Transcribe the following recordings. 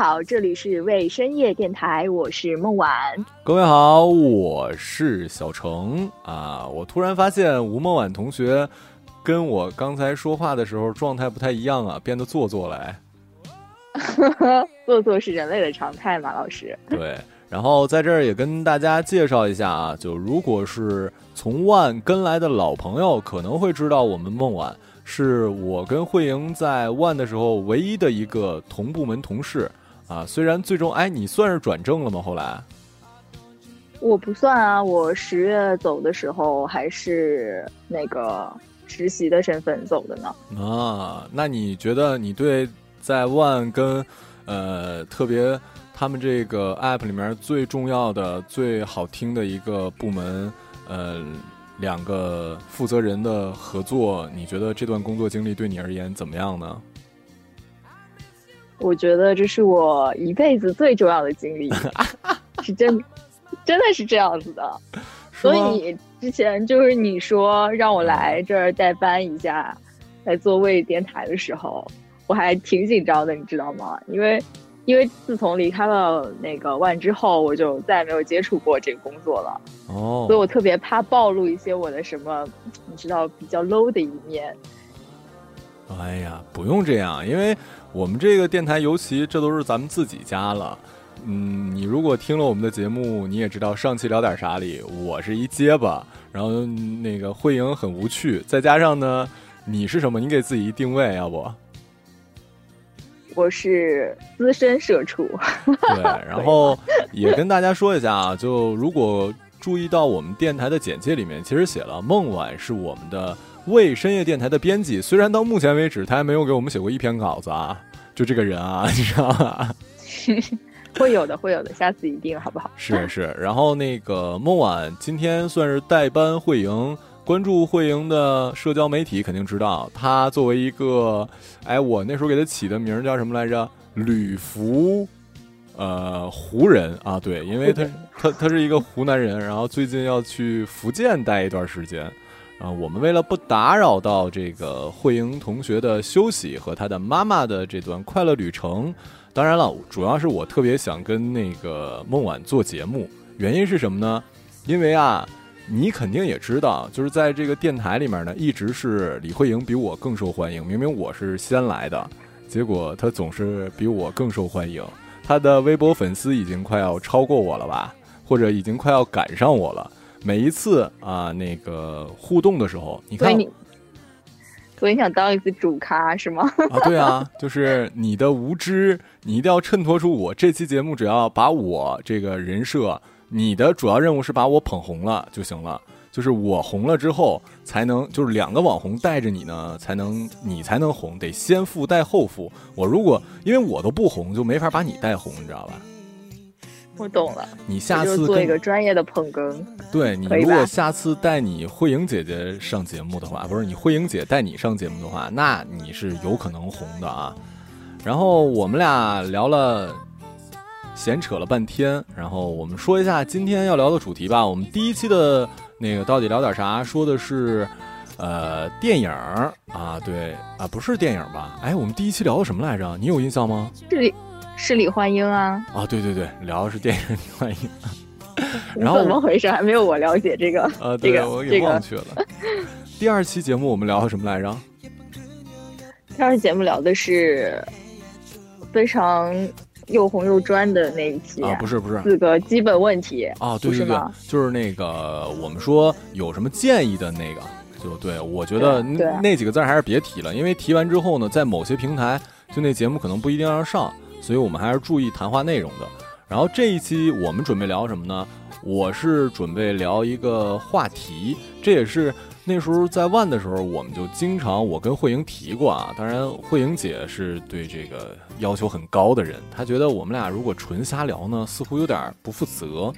好，这里是为深夜电台，我是孟晚。各位好，我是小程啊。我突然发现吴孟晚同学跟我刚才说话的时候状态不太一样啊，变得做作了。做作是人类的常态嘛，老师。对，然后在这儿也跟大家介绍一下啊，就如果是从万跟来的老朋友，可能会知道我们孟晚。是我跟慧莹在万的时候唯一的一个同部门同事啊，虽然最终哎，你算是转正了吗？后来我不算啊，我十月走的时候还是那个实习的身份走的呢。啊，那你觉得你对在万跟呃特别他们这个 app 里面最重要的、最好听的一个部门呃？两个负责人的合作，你觉得这段工作经历对你而言怎么样呢？我觉得这是我一辈子最重要的经历，是真，真的是这样子的。所以之前就是你说让我来这儿代班一下，来做位电台的时候，我还挺紧张的，你知道吗？因为。因为自从离开了那个万之后，我就再也没有接触过这个工作了。哦，所以我特别怕暴露一些我的什么，你知道比较 low 的一面。哎呀，不用这样，因为我们这个电台，尤其这都是咱们自己家了。嗯，你如果听了我们的节目，你也知道上期聊点啥里，我是一结巴，然后那个慧莹很无趣，再加上呢，你是什么？你给自己一定位，要不？我是资深社畜，对，然后也跟大家说一下啊，就如果注意到我们电台的简介里面，其实写了孟晚是我们的为深夜电台的编辑，虽然到目前为止他还没有给我们写过一篇稿子啊，就这个人啊，你知道吗？会有的，会有的，下次一定好不好？是是，然后那个孟晚今天算是代班会营。关注慧莹的社交媒体，肯定知道她作为一个，哎，我那时候给她起的名叫什么来着？吕福，呃，湖人啊，对，因为他他他是一个湖南人，然后最近要去福建待一段时间，啊，我们为了不打扰到这个慧莹同学的休息和她的妈妈的这段快乐旅程，当然了，主要是我特别想跟那个孟晚做节目，原因是什么呢？因为啊。你肯定也知道，就是在这个电台里面呢，一直是李慧莹比我更受欢迎。明明我是先来的，结果她总是比我更受欢迎。她的微博粉丝已经快要超过我了吧，或者已经快要赶上我了。每一次啊，那个互动的时候，你看，所以想当一次主咖是吗？啊，对啊，就是你的无知，你一定要衬托出我这期节目，只要把我这个人设。你的主要任务是把我捧红了就行了，就是我红了之后才能，就是两个网红带着你呢，才能你才能红，得先富带后富。我如果因为我都不红，就没法把你带红，你知道吧？我懂了。你下次做一个专业的捧哏。对你如果下次带你慧莹姐姐上节目的话，不是你慧莹姐带你上节目的话，那你是有可能红的啊。然后我们俩聊了。闲扯了半天，然后我们说一下今天要聊的主题吧。我们第一期的那个到底聊点啥？说的是，呃，电影啊，对啊，不是电影吧？哎，我们第一期聊的什么来着？你有印象吗？是李是李焕英啊？啊，对对对，聊的是电影李焕英。然后怎么回事？还没有我了解这个？呃，对，我给忘去了。第二期节目我们聊什么来着？第二期节目聊的是非常。又红又专的那一期啊，不是不是四个基本问题啊，对对对，就是那个我们说有什么建议的那个，就对我觉得那几个字还是别提了，因为提完之后呢，在某些平台就那节目可能不一定要上，所以我们还是注意谈话内容的。然后这一期我们准备聊什么呢？我是准备聊一个话题，这也是。那时候在万的时候，我们就经常我跟慧莹提过啊。当然，慧莹姐是对这个要求很高的人，她觉得我们俩如果纯瞎聊呢，似乎有点不负责，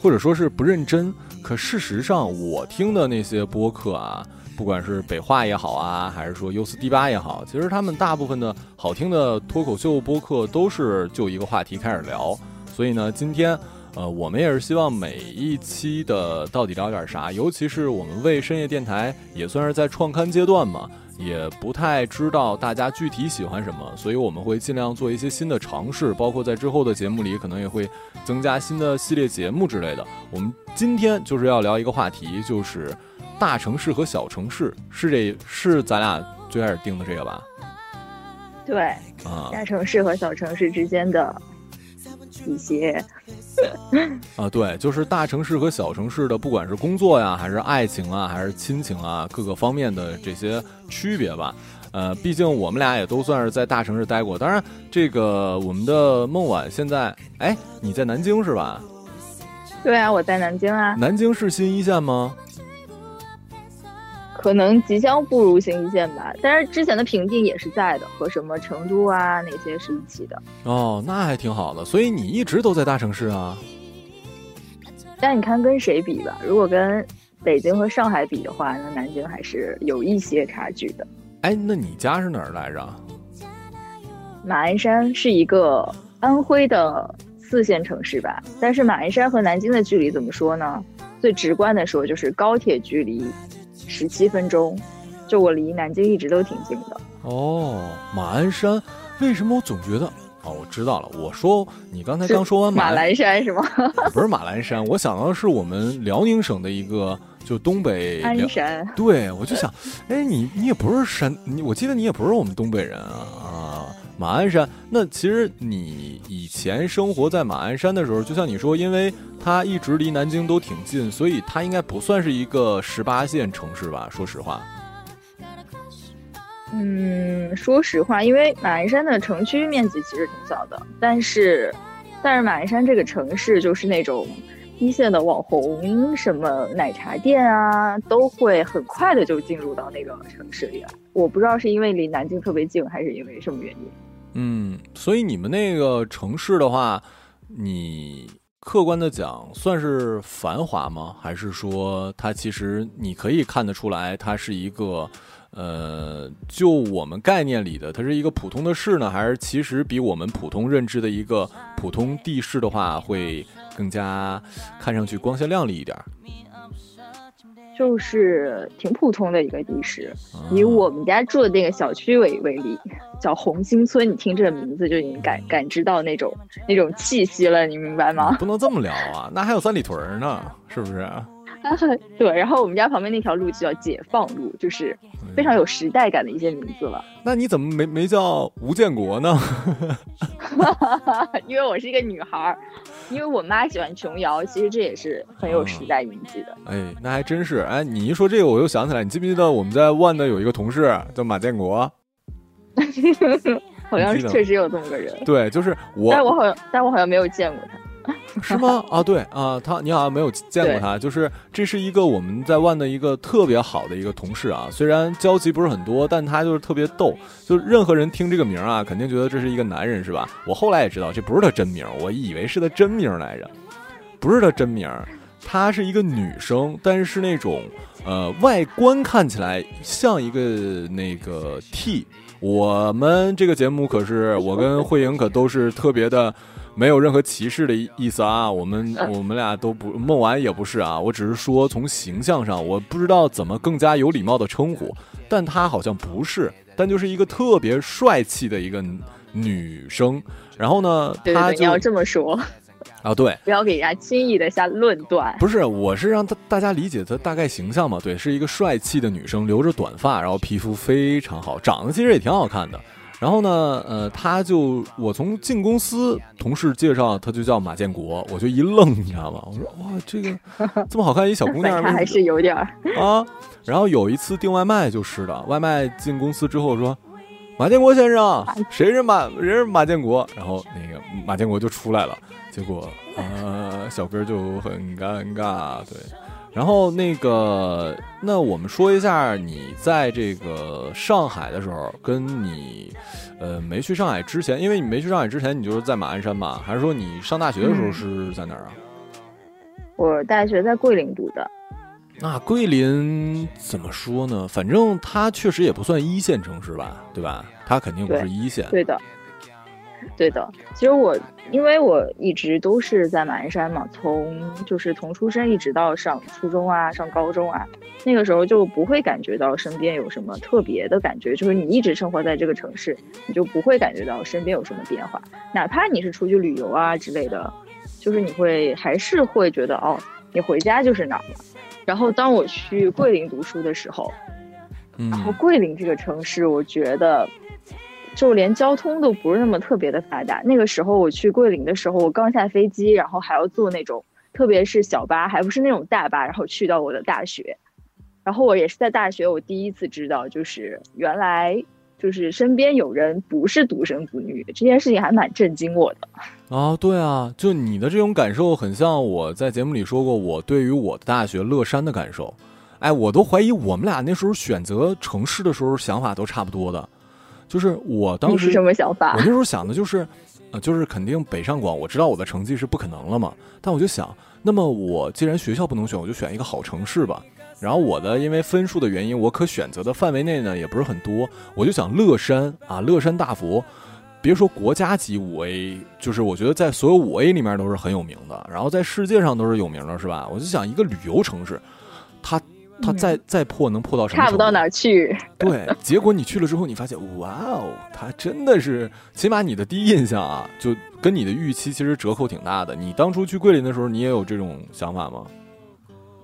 或者说是不认真。可事实上，我听的那些播客啊，不管是北化也好啊，还是说 U 四 D 八也好，其实他们大部分的好听的脱口秀播客都是就一个话题开始聊。所以呢，今天。呃，我们也是希望每一期的到底聊点啥，尤其是我们为深夜电台也算是在创刊阶段嘛，也不太知道大家具体喜欢什么，所以我们会尽量做一些新的尝试，包括在之后的节目里可能也会增加新的系列节目之类的。我们今天就是要聊一个话题，就是大城市和小城市，是这是咱俩最开始定的这个吧？对，啊，大城市和小城市之间的一些。啊，对，就是大城市和小城市的，不管是工作呀，还是爱情啊，还是亲情啊，各个方面的这些区别吧。呃，毕竟我们俩也都算是在大城市待过。当然，这个我们的孟晚现在，哎，你在南京是吧？对啊，我在南京啊。南京是新一线吗？可能即将步入新一线吧，但是之前的评定也是在的，和什么成都啊那些是一起的。哦，那还挺好的。所以你一直都在大城市啊？但你看跟谁比吧？如果跟北京和上海比的话，那南京还是有一些差距的。哎，那你家是哪儿来着？马鞍山是一个安徽的四线城市吧？但是马鞍山和南京的距离怎么说呢？最直观的说就是高铁距离。十七分钟，就我离南京一直都挺近的。哦，马鞍山，为什么我总觉得？哦，我知道了。我说你刚才刚说完马栏山是吗？不是马栏山，我想到的是我们辽宁省的一个，就东北鞍山。对，我就想，哎，你你也不是山，你我记得你也不是我们东北人啊啊。马鞍山，那其实你以前生活在马鞍山的时候，就像你说，因为它一直离南京都挺近，所以它应该不算是一个十八线城市吧？说实话。嗯，说实话，因为马鞍山的城区面积其实挺小的，但是，但是马鞍山这个城市就是那种一线的网红，什么奶茶店啊，都会很快的就进入到那个城市里来。我不知道是因为离南京特别近，还是因为什么原因。嗯，所以你们那个城市的话，你客观的讲算是繁华吗？还是说它其实你可以看得出来，它是一个，呃，就我们概念里的，它是一个普通的市呢？还是其实比我们普通认知的一个普通地市的话，会更加看上去光鲜亮丽一点？就是挺普通的一个地势，以我们家住的那个小区为为例，叫红星村。你听这个名字就已经感感知到那种那种气息了，你明白吗？不能这么聊啊，那还有三里屯呢，是不是？对，然后我们家旁边那条路就叫解放路，就是非常有时代感的一些名字了。那你怎么没没叫吴建国呢？因为我是一个女孩儿，因为我妈喜欢琼瑶，其实这也是很有时代印记的。哎，那还真是。哎，你一说这个，我又想起来，你记不记得我们在万的有一个同事叫马建国？好像是确实有这么个人。对，就是我。但我好像，但我好像没有见过他。是吗？啊，对啊，他你好像没有见过他，就是这是一个我们在万的一个特别好的一个同事啊。虽然交集不是很多，但他就是特别逗。就任何人听这个名啊，肯定觉得这是一个男人，是吧？我后来也知道这不是他真名，我以为是他真名来着，不是他真名。她是一个女生，但是是那种呃外观看起来像一个那个 T。我们这个节目可是我跟慧莹可都是特别的。没有任何歧视的意思啊，我们 我们俩都不孟晚也不是啊，我只是说从形象上，我不知道怎么更加有礼貌的称呼，但她好像不是，但就是一个特别帅气的一个女生。然后呢，她你要这么说啊，对，不要给人家轻易的下论断。不是，我是让大大家理解她大概形象嘛，对，是一个帅气的女生，留着短发，然后皮肤非常好，长得其实也挺好看的。然后呢，呃，他就我从进公司，同事介绍他就叫马建国，我就一愣，你知道吗？我说哇，这个 这么好看一小姑娘，还是有点儿啊。然后有一次订外卖就是的，外卖进公司之后说，马建国先生，谁是马谁是马建国？然后那个马建国就出来了，结果呃，小哥就很尴尬，对。然后那个，那我们说一下你在这个上海的时候，跟你，呃，没去上海之前，因为你没去上海之前，你就是在马鞍山吧？还是说你上大学的时候是在哪儿啊？我大学在桂林读的。那桂林怎么说呢？反正它确实也不算一线城市吧，对吧？它肯定不是一线。对的。对的，其实我因为我一直都是在马鞍山嘛，从就是从出生一直到上初中啊，上高中啊，那个时候就不会感觉到身边有什么特别的感觉，就是你一直生活在这个城市，你就不会感觉到身边有什么变化，哪怕你是出去旅游啊之类的，就是你会还是会觉得哦，你回家就是哪儿了。然后当我去桂林读书的时候，然后桂林这个城市，我觉得。就连交通都不是那么特别的发达。那个时候我去桂林的时候，我刚下飞机，然后还要坐那种，特别是小巴，还不是那种大巴，然后去到我的大学。然后我也是在大学，我第一次知道，就是原来就是身边有人不是独生子女，这件事情还蛮震惊我的。啊，对啊，就你的这种感受，很像我在节目里说过，我对于我的大学乐山的感受。哎，我都怀疑我们俩那时候选择城市的时候想法都差不多的。就是我当时什么想法？我那时候想的就是，呃，就是肯定北上广，我知道我的成绩是不可能了嘛。但我就想，那么我既然学校不能选，我就选一个好城市吧。然后我的因为分数的原因，我可选择的范围内呢也不是很多，我就想乐山啊，乐山大佛，别说国家级五 A，就是我觉得在所有五 A 里面都是很有名的，然后在世界上都是有名的，是吧？我就想一个旅游城市，它。它再再破能破到什么？差不到哪儿去。对，结果你去了之后，你发现，哇哦，它真的是，起码你的第一印象啊，就跟你的预期其实折扣挺大的。你当初去桂林的时候，你也有这种想法吗？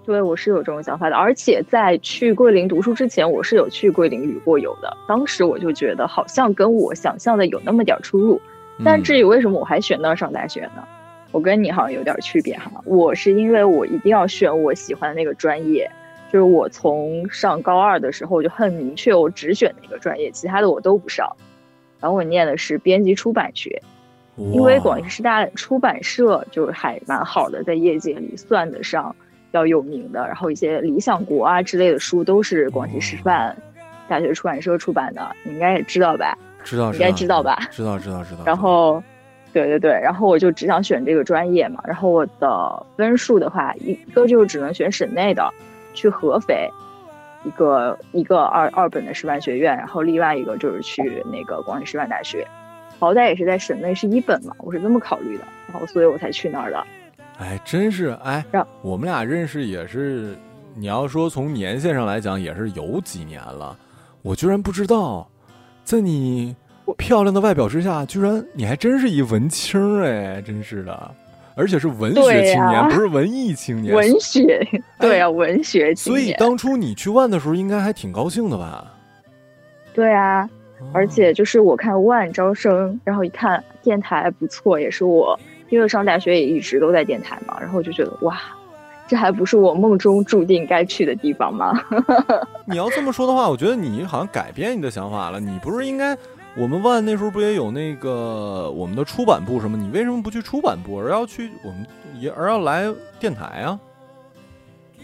对，我是有这种想法的。而且在去桂林读书之前，我是有去桂林旅过游的。当时我就觉得，好像跟我想象的有那么点出入。但至于为什么我还选那儿上大学呢？我跟你好像有点区别哈。我是因为我一定要选我喜欢的那个专业。就是我从上高二的时候，我就很明确，我只选那个专业，其他的我都不上。然后我念的是编辑出版学，因为广西师大出版社就是还蛮好的，在业界里算得上要有名的。然后一些《理想国》啊之类的书都是广西师范大学出版社出版的，你应该也知道吧？知道，应该知道吧？知道，知道，知道。然后，对对对，然后我就只想选这个专业嘛。然后我的分数的话，一个就只能选省内的。去合肥，一个一个二二本的师范学院，然后另外一个就是去那个广西师范大学，好歹也是在省内是一本嘛，我是这么考虑的，然后所以我才去那儿的。哎，真是哎，我们俩认识也是，你要说从年限上来讲也是有几年了，我居然不知道，在你漂亮的外表之下，居然你还真是一文青哎，真是的。而且是文学青年，不是文艺青年。文学，对啊，文学青年。所以当初你去万的时候，应该还挺高兴的吧？对啊，而且就是我看万招生，然后一看电台不错，也是我因为上大学也一直都在电台嘛，然后我就觉得哇，这还不是我梦中注定该去的地方吗？你要这么说的话，我觉得你好像改变你的想法了。你不是应该？我们万那时候不也有那个我们的出版部什么？你为什么不去出版部，而要去我们也而要来电台啊？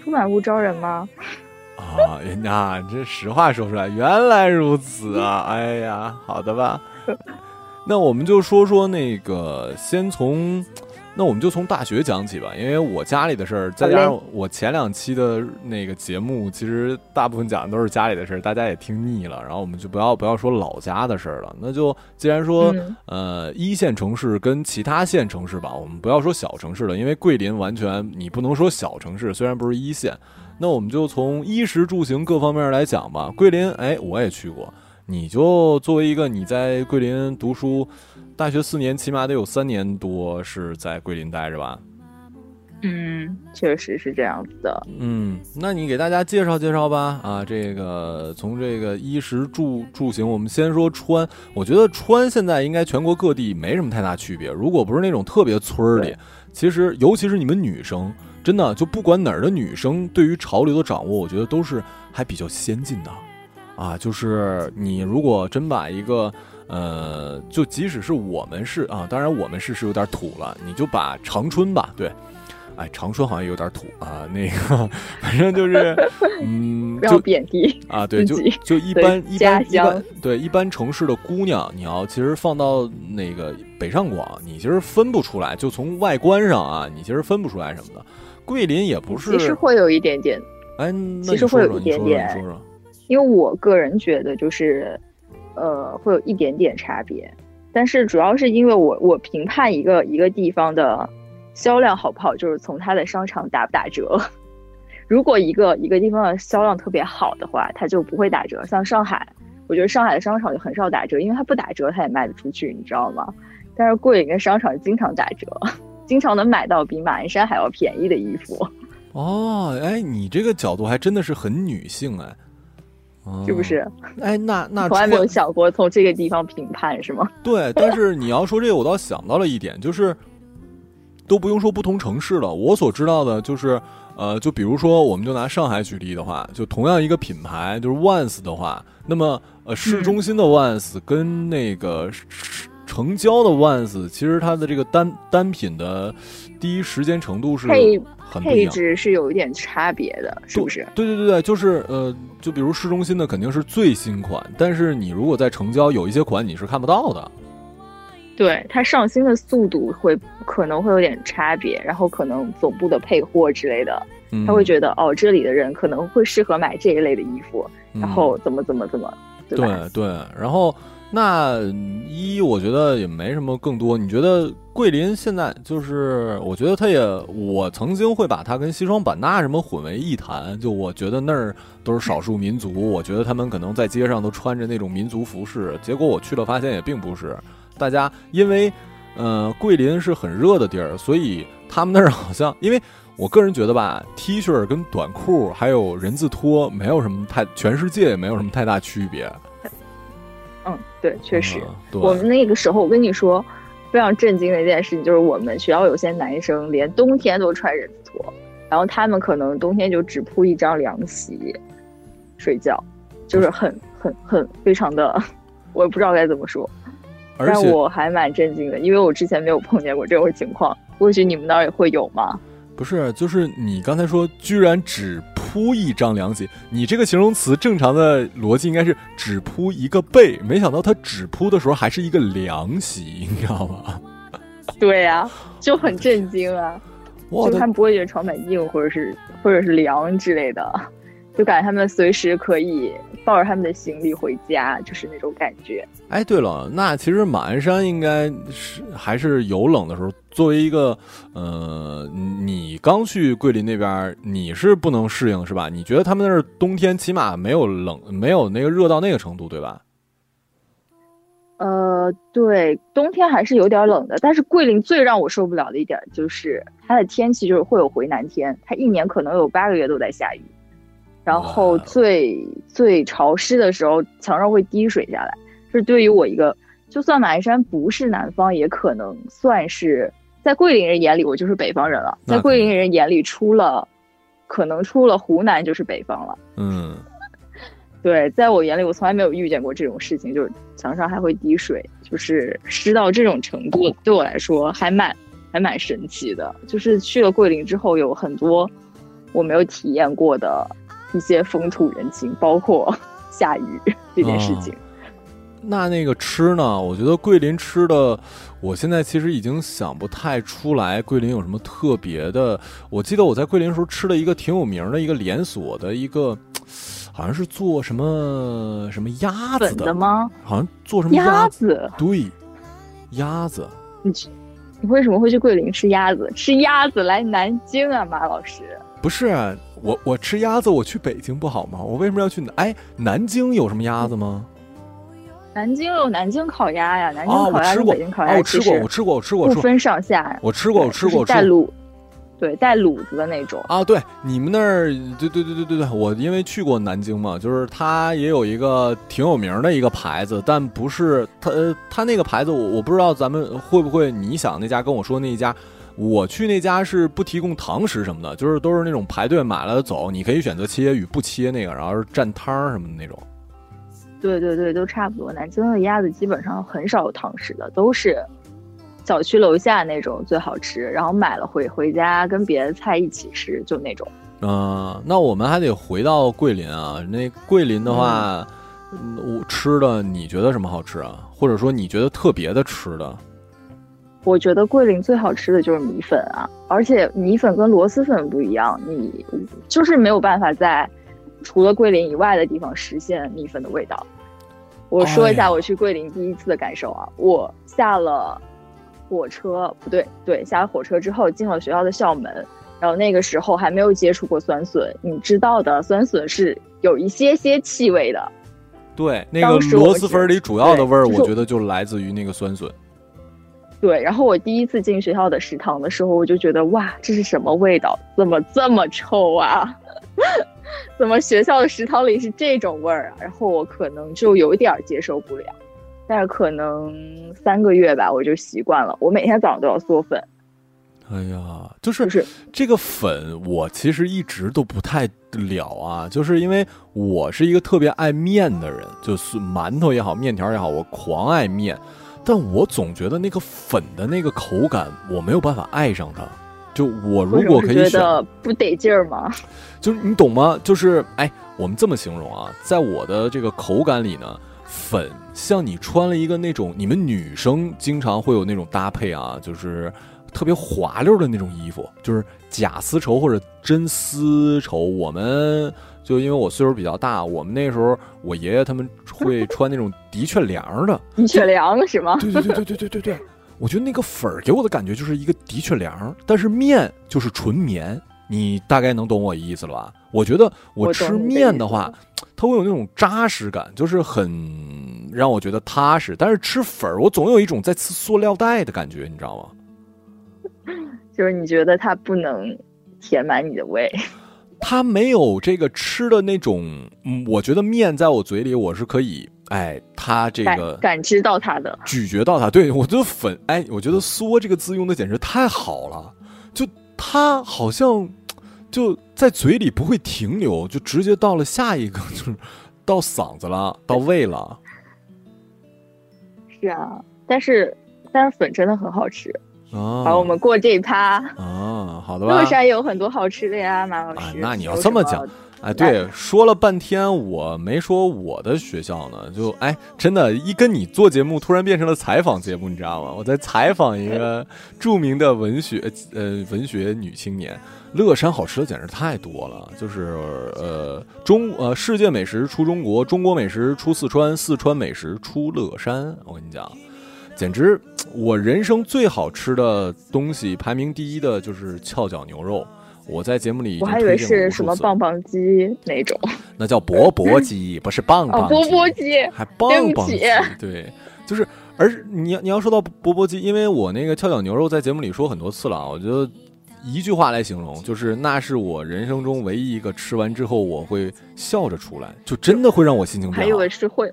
出版部招人吗？啊，人家这实话说出来，原来如此啊！哎呀，好的吧。那我们就说说那个，先从。那我们就从大学讲起吧，因为我家里的事儿，再加上我前两期的那个节目，其实大部分讲的都是家里的事儿，大家也听腻了。然后我们就不要不要说老家的事儿了，那就既然说呃一线城市跟其他县城市吧，我们不要说小城市了，因为桂林完全你不能说小城市，虽然不是一线。那我们就从衣食住行各方面来讲吧。桂林，哎，我也去过，你就作为一个你在桂林读书。大学四年，起码得有三年多是在桂林待着吧？嗯，确实是这样子的。嗯，那你给大家介绍介绍吧。啊，这个从这个衣食住住行，我们先说穿。我觉得穿现在应该全国各地没什么太大区别。如果不是那种特别村儿里，其实尤其是你们女生，真的就不管哪儿的女生，对于潮流的掌握，我觉得都是还比较先进的。啊，就是你如果真把一个。呃，就即使是我们是啊，当然我们是是有点土了。你就把长春吧，对，哎，长春好像有点土啊。那个，反正就是，嗯，不要贬低啊。对，就就一般一般一般，对，一般城市的姑娘，你要其实放到那个北上广，你其实分不出来。就从外观上啊，你其实分不出来什么的。桂林也不是，其实会有一点点，哎，其实会有一点点，说说，因为我个人觉得就是。呃，会有一点点差别，但是主要是因为我我评判一个一个地方的销量好不好，就是从它的商场打不打折。如果一个一个地方的销量特别好的话，它就不会打折。像上海，我觉得上海的商场就很少打折，因为它不打折它也卖得出去，你知道吗？但是桂林的商场经常打折，经常能买到比马鞍山还要便宜的衣服。哦，哎，你这个角度还真的是很女性哎，是不是？哎，那那从来没有想过从这个地方评判是吗？对，但是你要说这个，我倒想到了一点，就是都不用说不同城市了，我所知道的就是。呃，就比如说，我们就拿上海举例的话，就同样一个品牌，就是 Once 的话，那么呃，市中心的 Once 跟那个成交的 Once，其实它的这个单单品的第一时间程度是很配置是有一点差别的，是不是？对对对对，就是呃，就比如市中心的肯定是最新款，但是你如果在成交，有一些款你是看不到的。对它上新的速度会可能会有点差别，然后可能总部的配货之类的，他会觉得哦，这里的人可能会适合买这一类的衣服，然后怎么怎么怎么，对对，然后那一我觉得也没什么更多。你觉得桂林现在就是，我觉得它也，我曾经会把它跟西双版纳什么混为一谈，就我觉得那儿都是少数民族，我觉得他们可能在街上都穿着那种民族服饰，结果我去了发现也并不是。大家因为，呃，桂林是很热的地儿，所以他们那儿好像，因为我个人觉得吧，T 恤跟短裤还有人字拖没有什么太，全世界也没有什么太大区别。嗯，对，确实，我们那个时候我跟你说，非常震惊的一件事情就是，我们学校有些男生连冬天都穿人字拖，然后他们可能冬天就只铺一张凉席睡觉，就是很很很非常的，我也不知道该怎么说。但我还蛮震惊的，因为我之前没有碰见过这种情况。或许你们那儿也会有吗？不是，就是你刚才说，居然只铺一张凉席，你这个形容词正常的逻辑应该是只铺一个被，没想到他只铺的时候还是一个凉席，你知道吗？对呀，就很震惊啊！就他们不会觉得床板硬，或者是或者是凉之类的。就感觉他们随时可以抱着他们的行李回家，就是那种感觉。哎，对了，那其实马鞍山应该是还是有冷的时候。作为一个，呃，你刚去桂林那边，你是不能适应是吧？你觉得他们那儿冬天起码没有冷，没有那个热到那个程度，对吧？呃，对，冬天还是有点冷的。但是桂林最让我受不了的一点就是它的天气就是会有回南天，它一年可能有八个月都在下雨。然后最最潮湿的时候，墙上会滴水下来。这对于我一个，就算马鞍山不是南方，也可能算是在桂林人眼里，我就是北方人了。在桂林人眼里，出了可能出了湖南就是北方了。嗯，对，在我眼里，我从来没有遇见过这种事情，就是墙上还会滴水，就是湿到这种程度，对我来说还蛮还蛮神奇的。就是去了桂林之后，有很多我没有体验过的。一些风土人情，包括 下雨这件事情。那那个吃呢？我觉得桂林吃的，我现在其实已经想不太出来桂林有什么特别的。我记得我在桂林时候吃了一个挺有名的一个连锁的一个，好像是做什么什么鸭子的吗？好像做什么鸭子？对，鸭子。你去，你为什么会去桂林吃鸭子？吃鸭子来南京啊，马老师？不是我，我吃鸭子，我去北京不好吗？我为什么要去南？哎，南京有什么鸭子吗？南京有南京烤鸭呀，南京烤鸭跟北京烤鸭我吃过，我吃过，我吃过，不分上下。我吃过，我吃过，带卤，对，带卤子的那种啊。对，你们那儿，对对对对对对，我因为去过南京嘛，就是它也有一个挺有名的一个牌子，但不是它，它那个牌子我我不知道咱们会不会，你想那家跟我说那一家。我去那家是不提供堂食什么的，就是都是那种排队买了走，你可以选择切与不切那个，然后是蘸汤什么的那种。对对对，都差不多。南京的鸭子基本上很少有堂食的，都是小区楼下那种最好吃，然后买了回回家跟别的菜一起吃，就那种。嗯，那我们还得回到桂林啊。那桂林的话，我吃的你觉得什么好吃啊？或者说你觉得特别的吃的？我觉得桂林最好吃的就是米粉啊，而且米粉跟螺蛳粉不一样，你就是没有办法在除了桂林以外的地方实现米粉的味道。我说一下我去桂林第一次的感受啊，我下了火车，不对，对，下了火车之后进了学校的校门，然后那个时候还没有接触过酸笋，你知道的，酸笋是有一些些气味的。对，那个螺蛳粉里主要的味儿，我觉得就来自于那个酸笋。对，然后我第一次进学校的食堂的时候，我就觉得哇，这是什么味道？怎么这么臭啊？怎么学校的食堂里是这种味儿啊？然后我可能就有点接受不了，但是可能三个月吧，我就习惯了。我每天早上都要嗦粉。哎呀，就是这个粉，我其实一直都不太了啊，就是因为我是一个特别爱面的人，就是馒头也好，面条也好，我狂爱面，但我总觉得那个粉的那个口感，我没有办法爱上它。就我如果可以选，不得劲儿 吗？就是你懂吗？就是哎，我们这么形容啊，在我的这个口感里呢，粉像你穿了一个那种，你们女生经常会有那种搭配啊，就是。特别滑溜的那种衣服，就是假丝绸或者真丝绸。我们就因为我岁数比较大，我们那时候我爷爷他们会 穿那种的确凉的。的确凉是吗？对对对对对对对对。我觉得那个粉儿给我的感觉就是一个的确凉，但是面就是纯棉。你大概能懂我意思了吧？我觉得我吃面的话，它会有那种扎实感，就是很让我觉得踏实。但是吃粉儿，我总有一种在吃塑料袋的感觉，你知道吗？就是你觉得它不能填满你的胃，它没有这个吃的那种，嗯，我觉得面在我嘴里我是可以，哎，它这个感知到它的，咀嚼到它，对我觉得粉，哎，我觉得“嗦”这个字用的简直太好了，就它好像就在嘴里不会停留，就直接到了下一个，就是到嗓子了，到胃了。是啊，但是但是粉真的很好吃。哦，好，我们过这一趴。哦，好的吧。乐山有很多好吃的呀，马老师。那你要这么讲，哎，对，说了半天我没说我的学校呢，就哎，真的，一跟你做节目，突然变成了采访节目，你知道吗？我在采访一个 著名的文学呃文学女青年。乐山好吃的简直太多了，就是呃中呃世界美食出中国，中国美食出四川，四川美食出乐山。我跟你讲。简直，我人生最好吃的东西排名第一的就是翘脚牛肉。我在节目里，我还以为是什么棒棒鸡那种，那叫钵钵鸡，不是棒棒钵钵鸡，还棒棒鸡。对，就是，而你你要说到钵钵鸡，因为我那个翘脚牛肉在节目里说很多次了，我觉得一句话来形容，就是那是我人生中唯一一个吃完之后我会笑着出来，就真的会让我心情变好。还以为是会。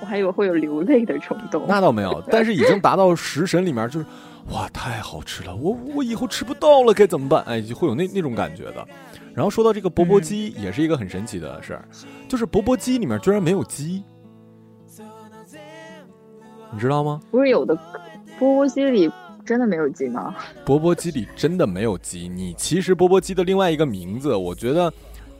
我还以为会有流泪的冲动，那倒没有，但是已经达到食神里面，就是哇，太好吃了，我我以后吃不到了该怎么办？哎，就会有那那种感觉的。然后说到这个钵钵鸡，也是一个很神奇的事儿，就是钵钵鸡里面居然没有鸡，你知道吗？不是有的钵钵鸡里真的没有鸡吗？钵钵鸡里真的没有鸡，你其实钵钵鸡的另外一个名字，我觉得。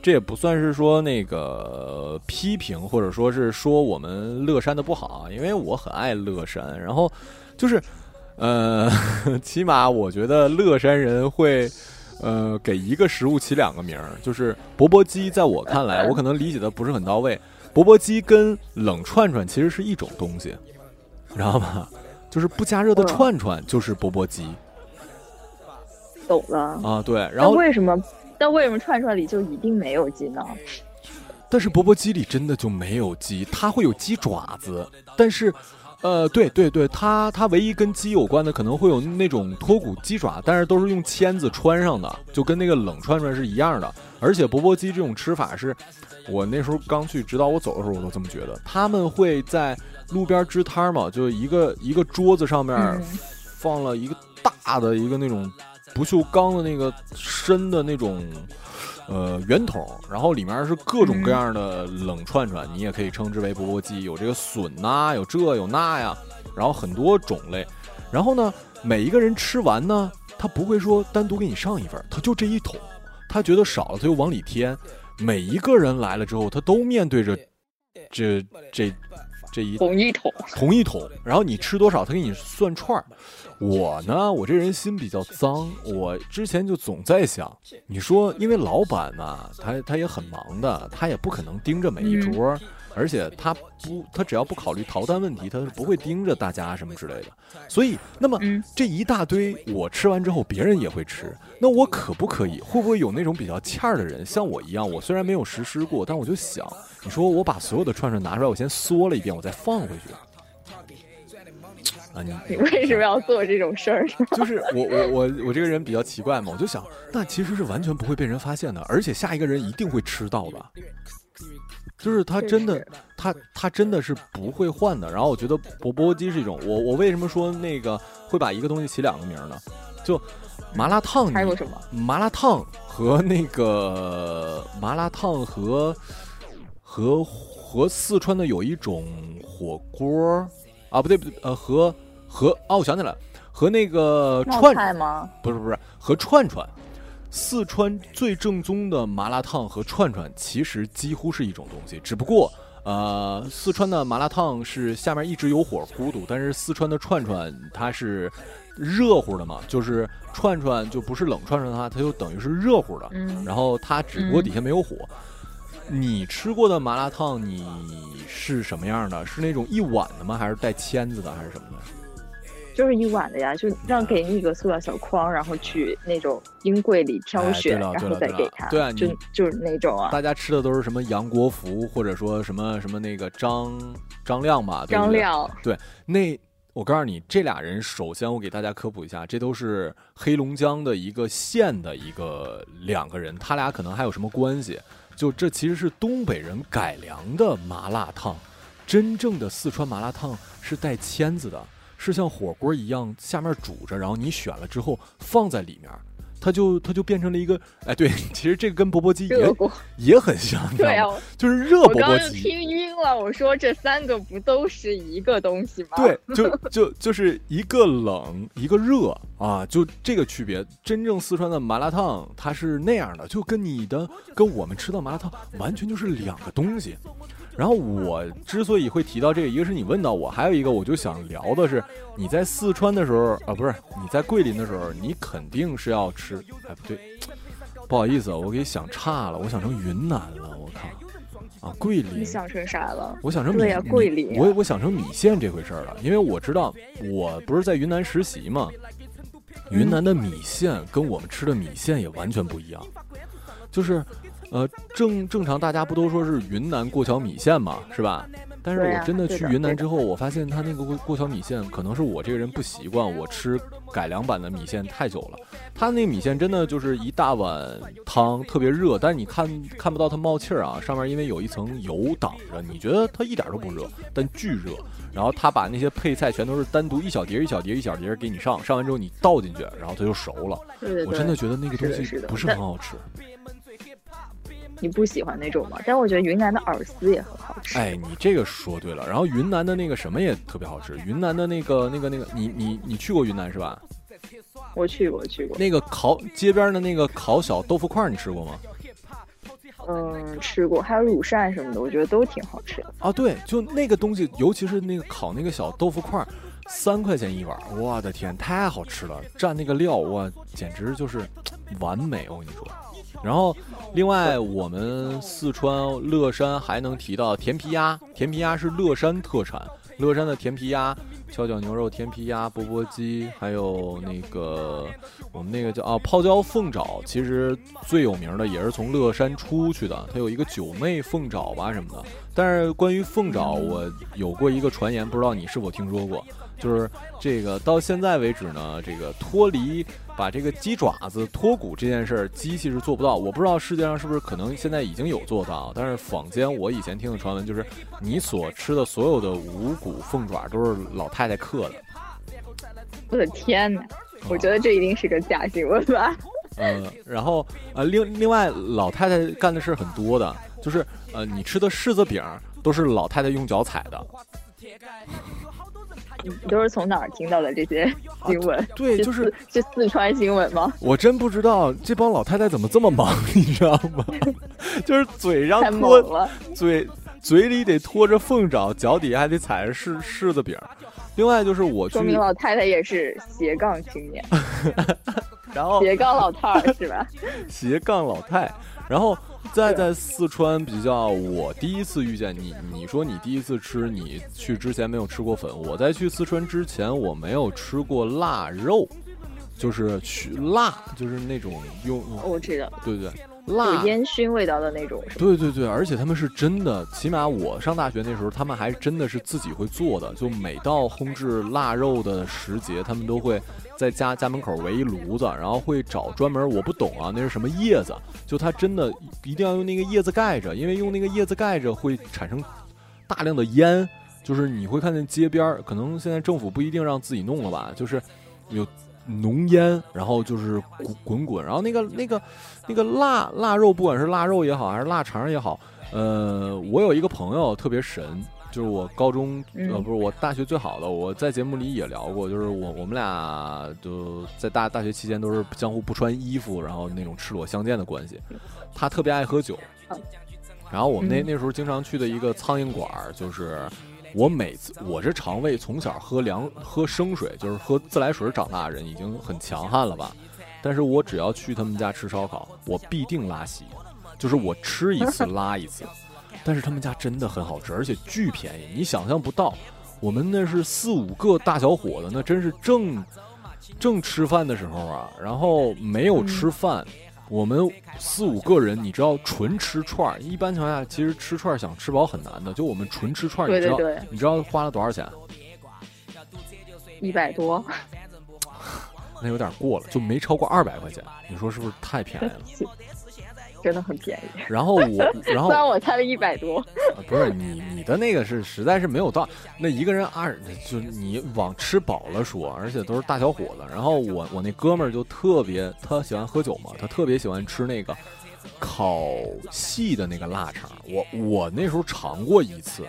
这也不算是说那个批评，或者说是说我们乐山的不好，因为我很爱乐山。然后就是，呃，起码我觉得乐山人会，呃，给一个食物起两个名儿。就是钵钵鸡，在我看来，我可能理解的不是很到位。钵钵鸡跟冷串串其实是一种东西，知道吗？就是不加热的串串就是钵钵鸡。懂了啊，对。然后为什么？但为什么串串里就一定没有鸡呢？但是钵钵鸡里真的就没有鸡，它会有鸡爪子。但是，呃，对对对，它它唯一跟鸡有关的可能会有那种脱骨鸡爪，但是都是用签子穿上的，就跟那个冷串串是一样的。而且钵钵鸡这种吃法是，我那时候刚去，直到我走的时候我都这么觉得。他们会在路边支摊嘛，就一个一个桌子上面放了一个大的一个那种。不锈钢的那个深的那种，呃圆筒，然后里面是各种各样的冷串串，你也可以称之为钵钵鸡，有这个笋呐，有这有那呀，然后很多种类。然后呢，每一个人吃完呢，他不会说单独给你上一份，他就这一桶，他觉得少了他就往里添。每一个人来了之后，他都面对着这这这一同一桶同一桶，然后你吃多少，他给你算串儿。我呢，我这人心比较脏，我之前就总在想，你说，因为老板嘛，他他也很忙的，他也不可能盯着每一桌。而且他不，他只要不考虑逃单问题，他是不会盯着大家什么之类的。所以，那么这一大堆我吃完之后，别人也会吃。那我可不可以？会不会有那种比较欠儿的人，像我一样？我虽然没有实施过，但我就想，你说我把所有的串串拿出来，我先嗦了一遍，我再放回去。啊，你你为什么要做这种事儿？就是我我我我这个人比较奇怪嘛，我就想，那其实是完全不会被人发现的，而且下一个人一定会吃到的。就是他真的，他他真的是不会换的。然后我觉得钵钵鸡是一种，我我为什么说那个会把一个东西起两个名呢？就麻辣烫，还有什么？麻辣烫和那个麻辣烫和和和四川的有一种火锅啊，不对不对，呃，和和哦，我想起来了，和那个串菜吗？不是不是，和串串。四川最正宗的麻辣烫和串串其实几乎是一种东西，只不过，呃，四川的麻辣烫是下面一直有火咕嘟，但是四川的串串它是热乎的嘛，就是串串就不是冷串串的话，它就等于是热乎的，然后它只不过底下没有火。你吃过的麻辣烫你是什么样的？是那种一碗的吗？还是带签子的？还是什么的？就是一碗的呀，就让给你一个塑料小筐，然后去那种冰柜里挑选，然后再给他。对啊，就就是那种啊。大家吃的都是什么杨国福，或者说什么什么那个张张亮吧？张亮。对，那我告诉你，这俩人首先我给大家科普一下，这都是黑龙江的一个县的一个两个人，他俩可能还有什么关系？就这其实是东北人改良的麻辣烫，真正的四川麻辣烫是带签子的。是像火锅一样，下面煮着，然后你选了之后放在里面，它就它就变成了一个，哎，对，其实这个跟钵钵鸡也也很像，对啊，就是热钵钵鸡。听晕了，我说这三个不都是一个东西吗？对，就就就是一个冷一个热啊，就这个区别。真正四川的麻辣烫它是那样的，就跟你的跟我们吃的麻辣烫完全就是两个东西。然后我之所以会提到这个，一个是你问到我，还有一个我就想聊的是，你在四川的时候啊，不是你在桂林的时候，你肯定是要吃，哎不对，不好意思，我给想差了，我想成云南了，我靠，啊桂林，你想成啥了？我想成对呀桂林，我我想成米线这回事儿了，因为我知道我不是在云南实习嘛，云南的米线跟我们吃的米线也完全不一样，就是。呃，正正常，大家不都说是云南过桥米线嘛，是吧？但是我真的去云南之后，我发现他那个过过桥米线，可能是我这个人不习惯，我吃改良版的米线太久了。他那米线真的就是一大碗汤，特别热，但是你看看不到它冒气儿啊，上面因为有一层油挡着，你觉得它一点都不热，但巨热。然后他把那些配菜全都是单独一小碟一小碟一小碟给你上，上完之后你倒进去，然后它就熟了。我真的觉得那个东西不是很好吃。你不喜欢那种吗？但我觉得云南的饵丝也很好吃。哎，你这个说对了。然后云南的那个什么也特别好吃。云南的那个、那个、那个，你你你去过云南是吧？我去过，去过。那个烤街边的那个烤小豆腐块，你吃过吗？嗯，吃过。还有乳扇什么的，我觉得都挺好吃的。啊，对，就那个东西，尤其是那个烤那个小豆腐块，三块钱一碗，我的天，太好吃了！蘸那个料，哇，简直就是完美！我跟你说。然后，另外我们四川乐山还能提到甜皮鸭，甜皮鸭是乐山特产。乐山的甜皮鸭、跷脚牛肉、甜皮鸭、钵钵鸡，还有那个我们那个叫啊泡椒凤爪，其实最有名的也是从乐山出去的。它有一个九妹凤爪吧什么的。但是关于凤爪，我有过一个传言，不知道你是否听说过。就是这个到现在为止呢，这个脱离把这个鸡爪子脱骨这件事儿，机器是做不到。我不知道世界上是不是可能现在已经有做到，但是坊间我以前听的传闻就是，你所吃的所有的无骨凤爪都是老太太刻的。我的天哪！我觉得这一定是个假新闻吧。嗯，然后呃，另另外老太太干的事很多的，就是呃，你吃的柿子饼都是老太太用脚踩的。你都是从哪儿听到的这些新闻？对，就是是四川新闻吗？我真不知道这帮老太太怎么这么忙，你知道吗？就是嘴上拖嘴嘴里得拖着凤爪，脚底下还得踩着柿柿子饼。另外就是我说明老太太也是斜杠青年，然后斜杠老太儿是吧？斜杠老太，然后再在四川比较，我第一次遇见你，你说你第一次吃，你去之前没有吃过粉，我在去四川之前我没有吃过腊肉，就是去辣，就是那种用，我知道，对对。辣烟熏味道的那种，对对对，而且他们是真的，起码我上大学那时候，他们还真的是自己会做的。就每到烘制腊肉的时节，他们都会在家家门口围一炉子，然后会找专门我不懂啊，那是什么叶子？就它真的一定要用那个叶子盖着，因为用那个叶子盖着会产生大量的烟，就是你会看见街边儿，可能现在政府不一定让自己弄了吧，就是有。浓烟，然后就是滚滚，然后那个那个那个腊腊肉，不管是腊肉也好，还是腊肠也好，呃，我有一个朋友特别神，就是我高中呃不是我大学最好的，我在节目里也聊过，就是我我们俩就在大大学期间都是相互不穿衣服，然后那种赤裸相见的关系。他特别爱喝酒，然后我们那那时候经常去的一个苍蝇馆，就是。我每次我这肠胃从小喝凉喝生水，就是喝自来水长大的人已经很强悍了吧？但是我只要去他们家吃烧烤，我必定拉稀，就是我吃一次拉一次。但是他们家真的很好吃，而且巨便宜，你想象不到。我们那是四五个大小伙子，那真是正正吃饭的时候啊，然后没有吃饭。我们四五个人，你知道，纯吃串儿，一般情况下，其实吃串儿想吃饱很难的。就我们纯吃串儿，你知道，你知道花了多少钱？一百多，那有点过了，就没超过二百块钱。你说是不是太便宜了？真的很便宜。然后我，然后虽然我猜了一百多，不是你你的那个是实在是没有到那一个人二，就你往吃饱了说，而且都是大小伙子。然后我我那哥们儿就特别他喜欢喝酒嘛，他特别喜欢吃那个烤细的那个腊肠。我我那时候尝过一次，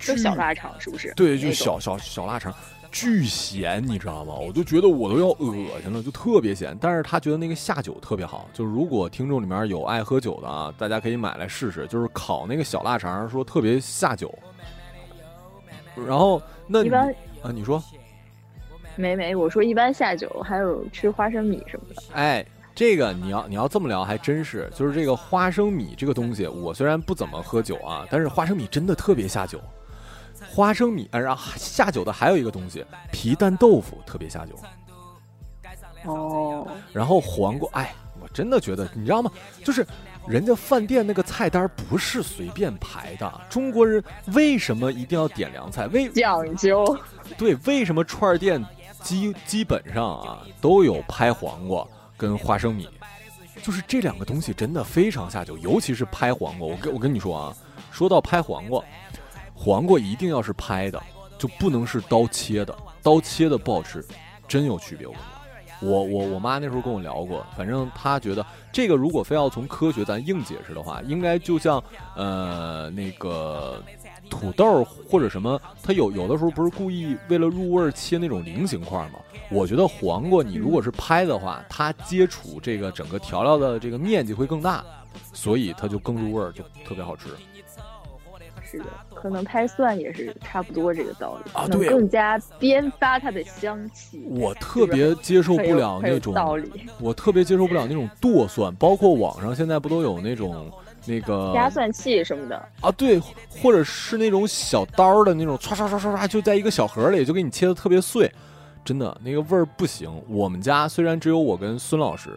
就小腊肠是不是？对，就小小小腊肠。巨咸，你知道吗？我就觉得我都要恶心了，就特别咸。但是他觉得那个下酒特别好，就是如果听众里面有爱喝酒的啊，大家可以买来试试。就是烤那个小腊肠，说特别下酒。然后那一般啊，你说没没，我说一般下酒，还有吃花生米什么的。哎，这个你要你要这么聊还真是，就是这个花生米这个东西，我虽然不怎么喝酒啊，但是花生米真的特别下酒。花生米，然后下酒的还有一个东西，皮蛋豆腐特别下酒。哦。然后黄瓜，哎，我真的觉得，你知道吗？就是人家饭店那个菜单不是随便排的。中国人为什么一定要点凉菜？为讲究。对，为什么串店基基本上啊都有拍黄瓜跟花生米？就是这两个东西真的非常下酒，尤其是拍黄瓜。我跟我跟你说啊，说到拍黄瓜。黄瓜一定要是拍的，就不能是刀切的。刀切的不好吃，真有区别。我我我我妈那时候跟我聊过，反正她觉得这个如果非要从科学咱硬解释的话，应该就像呃那个土豆或者什么，它有有的时候不是故意为了入味切那种菱形块吗？我觉得黄瓜你如果是拍的话，它接触这个整个调料的这个面积会更大，所以它就更入味儿，就特别好吃。是的。可能拍蒜也是差不多这个道理啊，对，更加编发它的香气。我特别接受不了那种道理，我特别接受不了那种剁蒜，包括网上现在不都有那种那个压蒜器什么的啊？对，或者是那种小刀的那种，唰唰唰唰唰，就在一个小盒里就给你切的特别碎，真的那个味儿不行。我们家虽然只有我跟孙老师，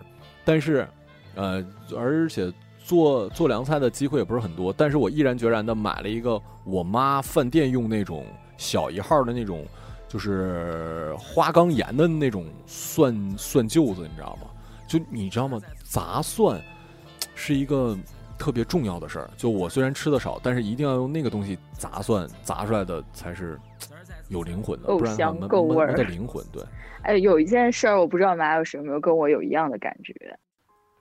但是，呃，而且。做做凉菜的机会也不是很多，但是我毅然决然的买了一个我妈饭店用那种小一号的那种，就是花岗岩的那种蒜蒜臼子，你知道吗？就你知道吗？砸蒜是一个特别重要的事儿。就我虽然吃的少，但是一定要用那个东西砸蒜，砸出来的才是有灵魂的，够香够味儿的灵魂。对，哎，有一件事儿，我不知道马老师有没有跟我有一样的感觉，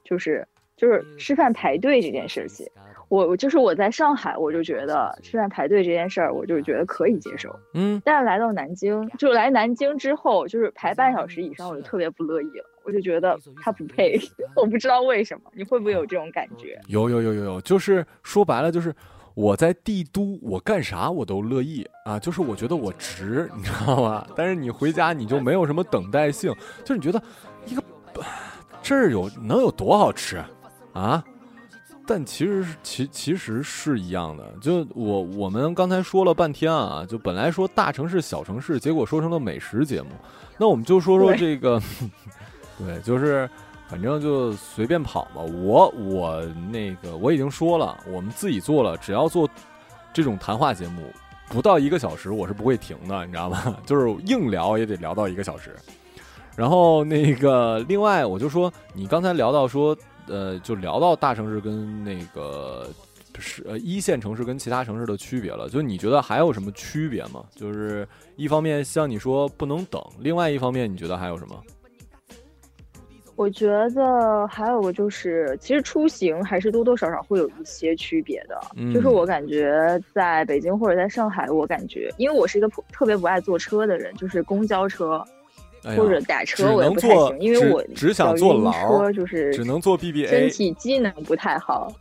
就是。就是吃饭排队这件事情，我就是我在上海，我就觉得吃饭排队这件事儿，我就觉得可以接受。嗯，但是来到南京，就来南京之后，就是排半小时以上，我就特别不乐意了。我就觉得他不配，我不知道为什么。你会不会有这种感觉？有有有有有，就是说白了，就是我在帝都，我干啥我都乐意啊，就是我觉得我值，你知道吗？但是你回家你就没有什么等待性，就是你觉得一个这儿有能有多好吃啊？但其实其其实是一样的，就我我们刚才说了半天啊，就本来说大城市小城市，结果说成了美食节目，那我们就说说这个，对，就是反正就随便跑吧。我我那个我已经说了，我们自己做了，只要做这种谈话节目，不到一个小时我是不会停的，你知道吗？就是硬聊也得聊到一个小时。然后那个另外我就说，你刚才聊到说。呃，就聊到大城市跟那个是呃一线城市跟其他城市的区别了。就你觉得还有什么区别吗？就是一方面像你说不能等，另外一方面你觉得还有什么？我觉得还有个就是，其实出行还是多多少少会有一些区别的。就是我感觉在北京或者在上海，我感觉因为我是一个特别不爱坐车的人，就是公交车。或者打车我也不太行，因为我只想坐车，就是只能坐 BBA，身体机能不太好。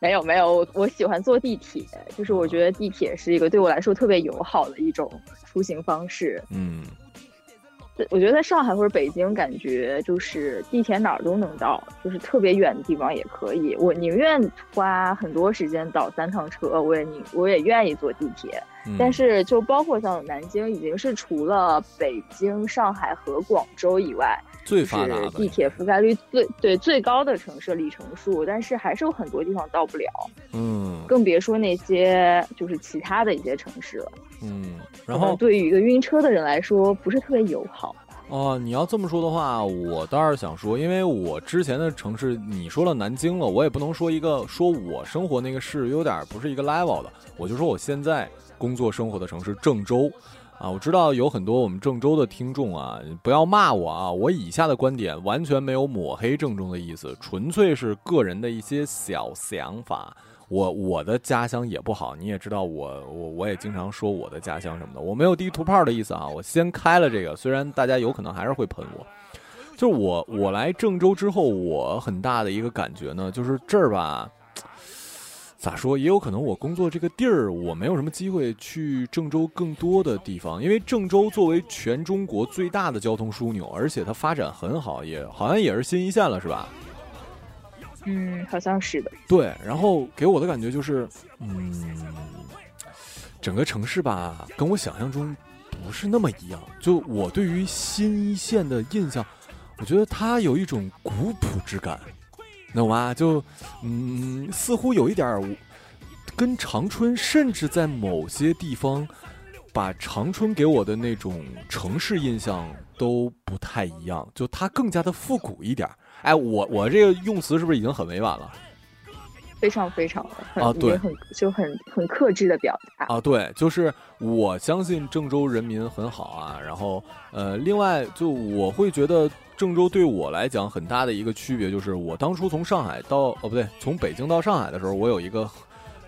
没有没有，我我喜欢坐地铁，就是我觉得地铁是一个对我来说特别友好的一种出行方式。嗯。我觉得在上海或者北京，感觉就是地铁哪儿都能到，就是特别远的地方也可以。我宁愿花很多时间倒三趟车，我也宁我也愿意坐地铁。但是就包括像南京，已经是除了北京、上海和广州以外。最发达的地铁覆盖率最对最高的城市里程数，但是还是有很多地方到不了。嗯，更别说那些就是其他的一些城市了。嗯，然后对于一个晕车的人来说，不是特别友好。哦，你要这么说的话，我倒是想说，因为我之前的城市，你说了南京了，我也不能说一个说我生活那个市有点不是一个 level 的，我就说我现在工作生活的城市郑州。啊，我知道有很多我们郑州的听众啊，不要骂我啊！我以下的观点完全没有抹黑郑州的意思，纯粹是个人的一些小想法。我我的家乡也不好，你也知道，我我我也经常说我的家乡什么的，我没有地图炮的意思啊！我先开了这个，虽然大家有可能还是会喷我。就是我我来郑州之后，我很大的一个感觉呢，就是这儿吧。咋说也有可能，我工作这个地儿，我没有什么机会去郑州更多的地方，因为郑州作为全中国最大的交通枢纽，而且它发展很好，也好像也是新一线了，是吧？嗯，好像是的。对，然后给我的感觉就是，嗯，整个城市吧，跟我想象中不是那么一样。就我对于新一线的印象，我觉得它有一种古朴之感。懂吗？就，嗯，似乎有一点儿，跟长春，甚至在某些地方，把长春给我的那种城市印象都不太一样。就它更加的复古一点。哎，我我这个用词是不是已经很委婉了？非常非常啊，对，很就很很克制的表达啊，对，就是我相信郑州人民很好啊。然后，呃，另外就我会觉得。郑州对我来讲很大的一个区别就是，我当初从上海到哦不对，从北京到上海的时候，我有一个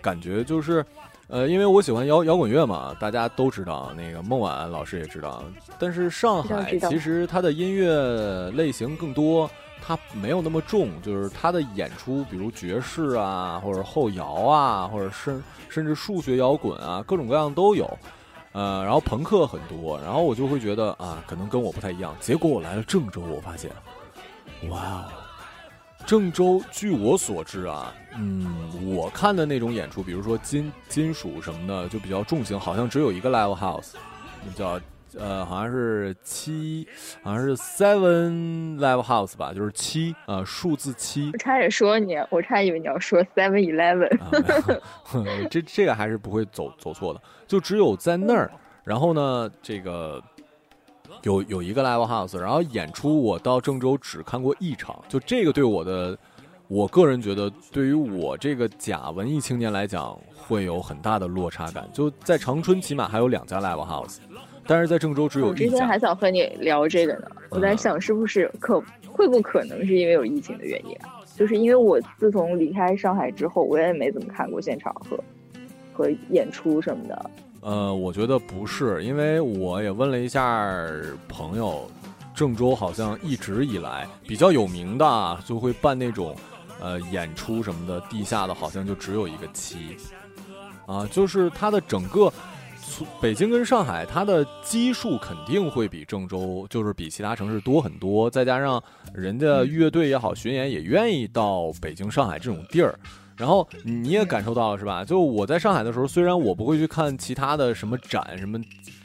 感觉就是，呃，因为我喜欢摇摇滚乐嘛，大家都知道，那个孟晚老师也知道。但是上海其实它的音乐类型更多，它没有那么重，就是它的演出，比如爵士啊，或者后摇啊，或者甚甚至数学摇滚啊，各种各样都有。呃，然后朋克很多，然后我就会觉得啊，可能跟我不太一样。结果我来了郑州，我发现，哇哦，郑州据我所知啊，嗯，我看的那种演出，比如说金金属什么的，就比较重型，好像只有一个 live house，那叫呃，好像是七，好像是 seven live house 吧，就是七，呃，数字七。我差点说你，我差点以为你要说 seven eleven。这这个还是不会走走错的。就只有在那儿，然后呢，这个有有一个 live house，然后演出我到郑州只看过一场，就这个对我的，我个人觉得对于我这个假文艺青年来讲会有很大的落差感。就在长春起码还有两家 live house，但是在郑州只有一家。我之前还想和你聊这个呢，我在想是不是可会不可能是因为有疫情的原因啊？就是因为我自从离开上海之后，我也没怎么看过现场和。和演出什么的，呃，我觉得不是，因为我也问了一下朋友，郑州好像一直以来比较有名的，就会办那种，呃，演出什么的，地下的好像就只有一个七，啊，就是它的整个北京跟上海，它的基数肯定会比郑州，就是比其他城市多很多。再加上人家乐队也好，巡演也愿意到北京、上海这种地儿。然后你也感受到了是吧？就我在上海的时候，虽然我不会去看其他的什么展、什么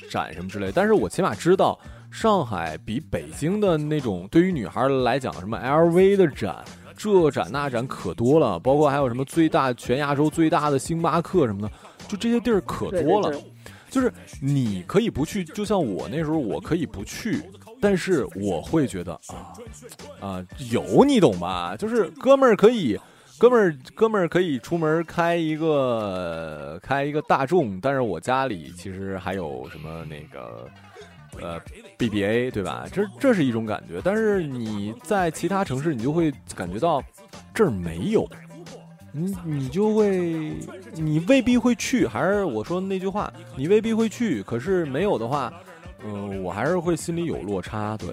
展什么之类，但是我起码知道上海比北京的那种对于女孩来讲，什么 LV 的展。这展那展可多了，包括还有什么最大全亚洲最大的星巴克什么的，就这些地儿可多了。就是你可以不去，就像我那时候我可以不去，但是我会觉得啊啊有你懂吧？就是哥们儿可以，哥们儿哥们儿可以出门开一个开一个大众，但是我家里其实还有什么那个。呃，BBA 对吧？这这是一种感觉，但是你在其他城市，你就会感觉到这儿没有，你你就会，你未必会去。还是我说那句话，你未必会去。可是没有的话，嗯，我还是会心里有落差。对，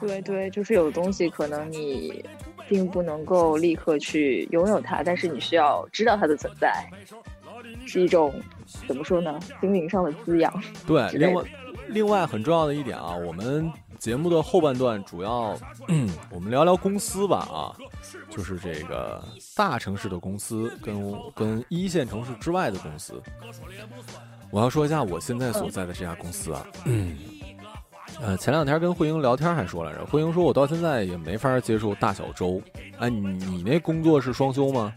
对对，就是有东西可能你并不能够立刻去拥有它，但是你需要知道它的存在，是一种怎么说呢？心灵上的滋养。对，另外。另外很重要的一点啊，我们节目的后半段主要，我们聊聊公司吧啊，就是这个大城市的公司跟跟一线城市之外的公司。我要说一下我现在所在的这家公司啊，呃，前两天跟慧英聊天还说来着，慧英说我到现在也没法接受大小周。哎，你你那工作是双休吗？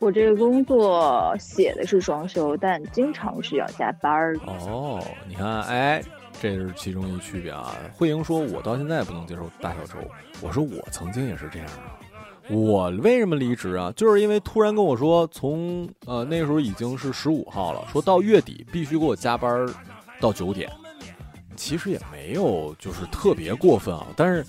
我这个工作写的是双休，但经常是要加班儿。哦，你看，哎，这是其中一区别啊。慧英说，我到现在也不能接受大小周。我说，我曾经也是这样啊。我为什么离职啊？就是因为突然跟我说，从呃那时候已经是十五号了，说到月底必须给我加班到九点。其实也没有，就是特别过分啊，但是。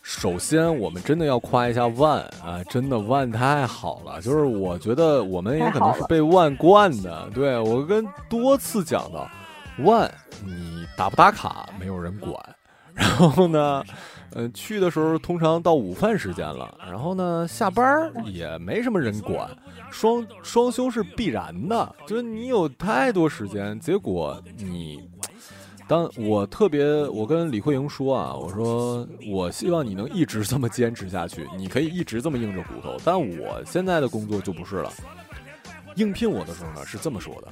首先，我们真的要夸一下万啊！真的万太好了，就是我觉得我们也可能是被万惯的。对我跟多次讲的，万你打不打卡没有人管，然后呢，嗯，去的时候通常到午饭时间了，然后呢下班也没什么人管，双双休是必然的，就是你有太多时间，结果你。当我特别，我跟李慧莹说啊，我说我希望你能一直这么坚持下去，你可以一直这么硬着骨头。但我现在的工作就不是了。应聘我的时候呢是这么说的，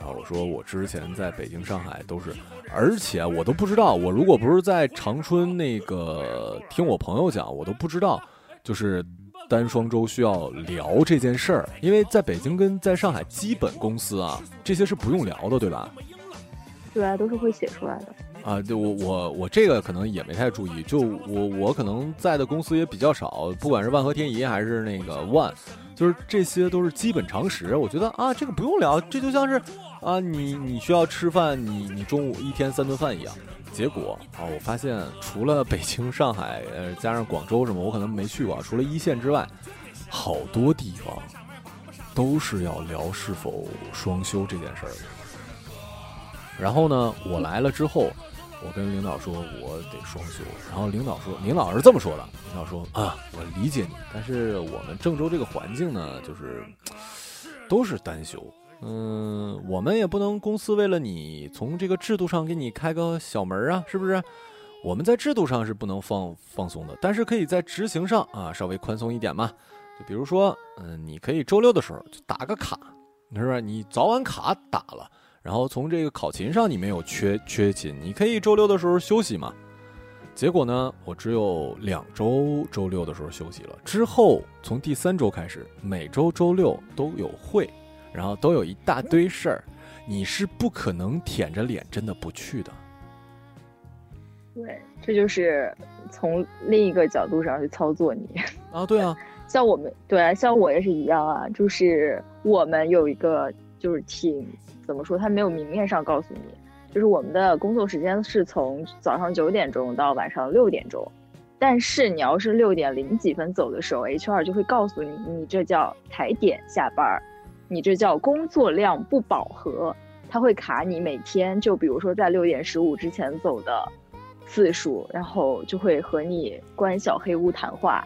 啊，我说我之前在北京、上海都是，而且我都不知道，我如果不是在长春那个听我朋友讲，我都不知道，就是单双周需要聊这件事儿，因为在北京跟在上海基本公司啊，这些是不用聊的，对吧？对啊，都是会写出来的啊。就，我我我这个可能也没太注意，就我我可能在的公司也比较少，不管是万和天宜还是那个万，就是这些都是基本常识。我觉得啊，这个不用聊，这就像是啊，你你需要吃饭，你你中午一天三顿饭一样。结果啊，我发现除了北京、上海，呃，加上广州什么，我可能没去过。除了一线之外，好多地方都是要聊是否双休这件事儿。然后呢，我来了之后，我跟领导说我得双休。然后领导说，领导是这么说的：领导说啊，我理解你，但是我们郑州这个环境呢，就是都是单休。嗯，我们也不能公司为了你从这个制度上给你开个小门啊，是不是？我们在制度上是不能放放松的，但是可以在执行上啊稍微宽松一点嘛。就比如说，嗯，你可以周六的时候就打个卡，是不是？你早晚卡打了。然后从这个考勤上你没有缺缺勤，你可以周六的时候休息嘛。结果呢，我只有两周周六的时候休息了。之后从第三周开始，每周周六都有会，然后都有一大堆事儿，你是不可能舔着脸真的不去的。对，这就是从另一个角度上去操作你啊。对啊，像我们对啊，像我也是一样啊，就是我们有一个就是挺。怎么说？他没有明面上告诉你，就是我们的工作时间是从早上九点钟到晚上六点钟，但是你要是六点零几分走的时候，HR 就会告诉你，你这叫踩点下班儿，你这叫工作量不饱和，它会卡你每天就比如说在六点十五之前走的次数，然后就会和你关小黑屋谈话。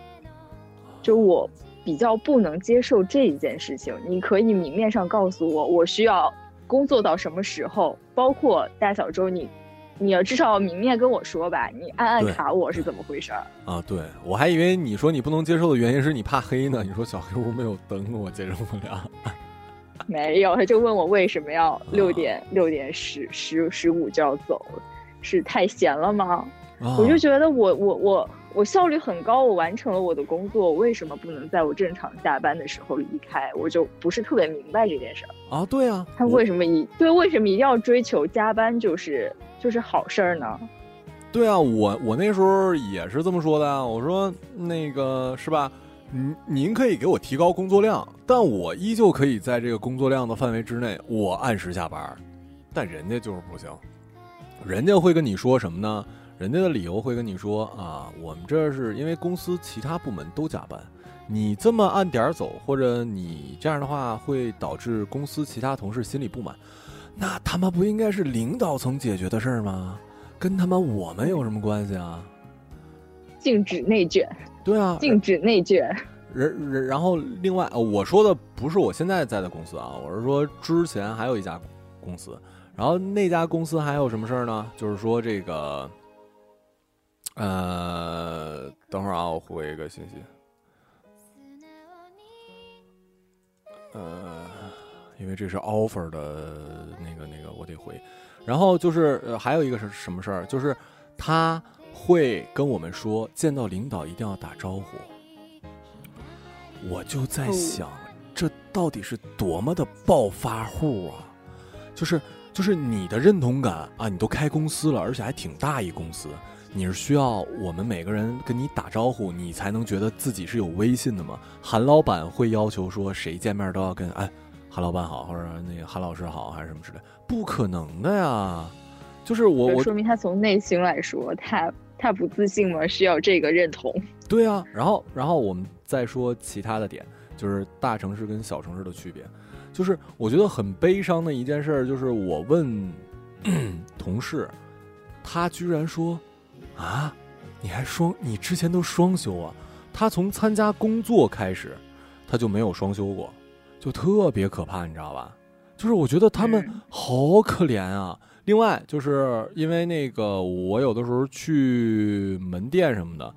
就我比较不能接受这一件事情。你可以明面上告诉我，我需要工作到什么时候，包括大小周，你你要至少明面跟我说吧，你暗暗卡我是怎么回事儿啊？对我还以为你说你不能接受的原因是你怕黑呢。你说小黑屋没有灯，我接受不了。没有，他就问我为什么要六点六点十十十五就要走，是太闲了吗？我就觉得我我我我效率很高，我完成了我的工作，为什么不能在我正常下班的时候离开？我就不是特别明白这件事儿啊。对啊，他为什么一对为什么一定要追求加班就是就是好事儿呢？对啊，我我那时候也是这么说的啊。我说那个是吧？您您可以给我提高工作量，但我依旧可以在这个工作量的范围之内，我按时下班。但人家就是不行，人家会跟你说什么呢？人家的理由会跟你说啊，我们这是因为公司其他部门都加班，你这么按点儿走，或者你这样的话会导致公司其他同事心里不满，那他妈不应该是领导层解决的事儿吗？跟他妈我们有什么关系啊？禁止内卷。对啊，禁止内卷。然然然后另外，我说的不是我现在在的公司啊，我是说之前还有一家公司，然后那家公司还有什么事儿呢？就是说这个。呃，等会儿啊，我回一个信息。呃，因为这是 offer 的那个那个，我得回。然后就是呃，还有一个是什么事儿？就是他会跟我们说，见到领导一定要打招呼。我就在想，这到底是多么的暴发户啊！就是就是你的认同感啊，你都开公司了，而且还挺大一公司。你是需要我们每个人跟你打招呼，你才能觉得自己是有威信的吗？韩老板会要求说谁见面都要跟哎，韩老板好，或者那个韩老师好，还是什么之类？不可能的呀！就是我我说明他从内心来说，他他不自信吗？需要这个认同。对啊，然后然后我们再说其他的点，就是大城市跟小城市的区别。就是我觉得很悲伤的一件事，就是我问 同事，他居然说。啊，你还双？你之前都双休啊？他从参加工作开始，他就没有双休过，就特别可怕，你知道吧？就是我觉得他们好可怜啊。另外，就是因为那个我有的时候去门店什么的，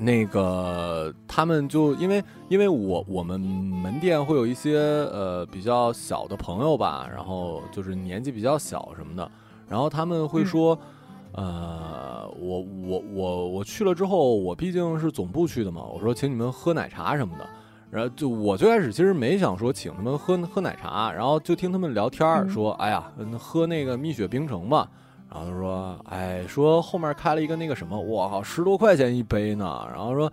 那个他们就因为因为我我们门店会有一些呃比较小的朋友吧，然后就是年纪比较小什么的，然后他们会说。呃，我我我我去了之后，我毕竟是总部去的嘛。我说请你们喝奶茶什么的，然后就我最开始其实没想说请他们喝喝奶茶，然后就听他们聊天说，哎呀，喝那个蜜雪冰城吧。然后他说，哎，说后面开了一个那个什么，我靠，十多块钱一杯呢。然后说，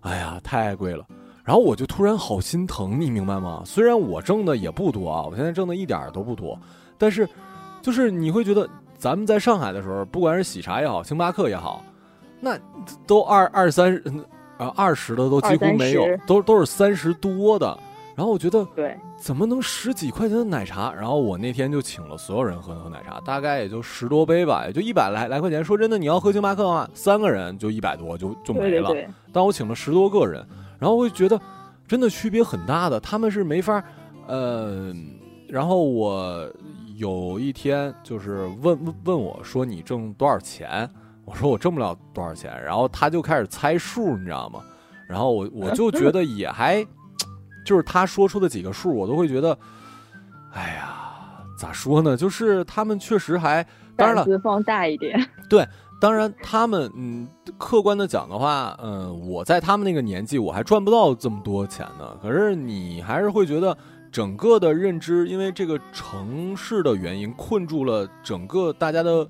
哎呀，太贵了。然后我就突然好心疼，你明白吗？虽然我挣的也不多啊，我现在挣的一点都不多，但是就是你会觉得。咱们在上海的时候，不管是喜茶也好，星巴克也好，那都二二三啊二十的都几乎没有，都都是三十多的。然后我觉得，对，怎么能十几块钱的奶茶？然后我那天就请了所有人喝喝奶茶，大概也就十多杯吧，也就一百来来块钱。说真的，你要喝星巴克的话，三个人就一百多就就没了。但我请了十多个人，然后我就觉得真的区别很大的，他们是没法，呃，然后我。有一天，就是问问问我说：“你挣多少钱？”我说：“我挣不了多少钱。”然后他就开始猜数，你知道吗？然后我我就觉得也还，就是他说出的几个数，我都会觉得，哎呀，咋说呢？就是他们确实还，当然了，放大一点。对，当然他们，嗯，客观的讲的话，嗯，我在他们那个年纪，我还赚不到这么多钱呢。可是你还是会觉得。整个的认知，因为这个城市的原因，困住了整个大家的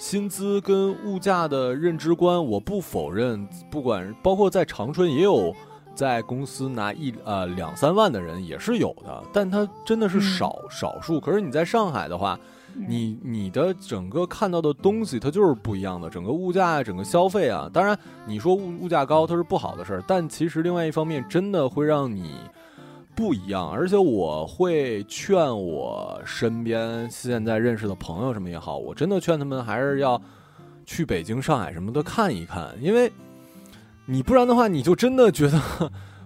薪资跟物价的认知观。我不否认，不管包括在长春也有在公司拿一呃两三万的人也是有的，但他真的是少少数。可是你在上海的话，你你的整个看到的东西它就是不一样的，整个物价、整个消费啊，当然你说物物价高它是不好的事儿，但其实另外一方面真的会让你。不一样，而且我会劝我身边现在认识的朋友什么也好，我真的劝他们还是要去北京、上海什么的看一看，因为你不然的话，你就真的觉得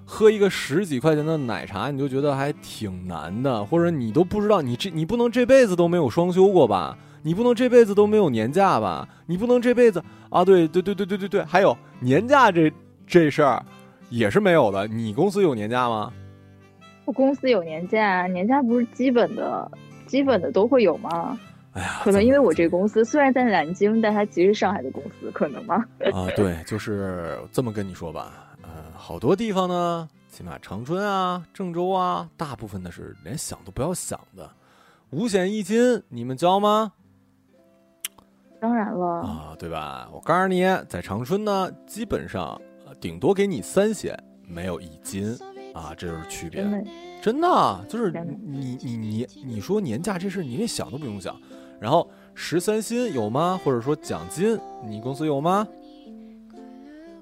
喝一个十几块钱的奶茶，你就觉得还挺难的，或者你都不知道，你这你不能这辈子都没有双休过吧？你不能这辈子都没有年假吧？你不能这辈子啊？对对对对对对对，还有年假这这事儿也是没有的。你公司有年假吗？我公司有年假，年假不是基本的，基本的都会有吗？哎呀，可能因为我这公司虽然在南京，但它其实是上海的公司，可能吗？啊，对，就是这么跟你说吧。呃，好多地方呢，起码长春啊、郑州啊，大部分的是连想都不要想的。五险一金，你们交吗？当然了啊，对吧？我告诉你，在长春呢，基本上顶多给你三险，没有一金啊，这就是区别。真的，就是你你你你说年假这事，你连想都不用想。然后十三薪有吗？或者说奖金，你公司有吗？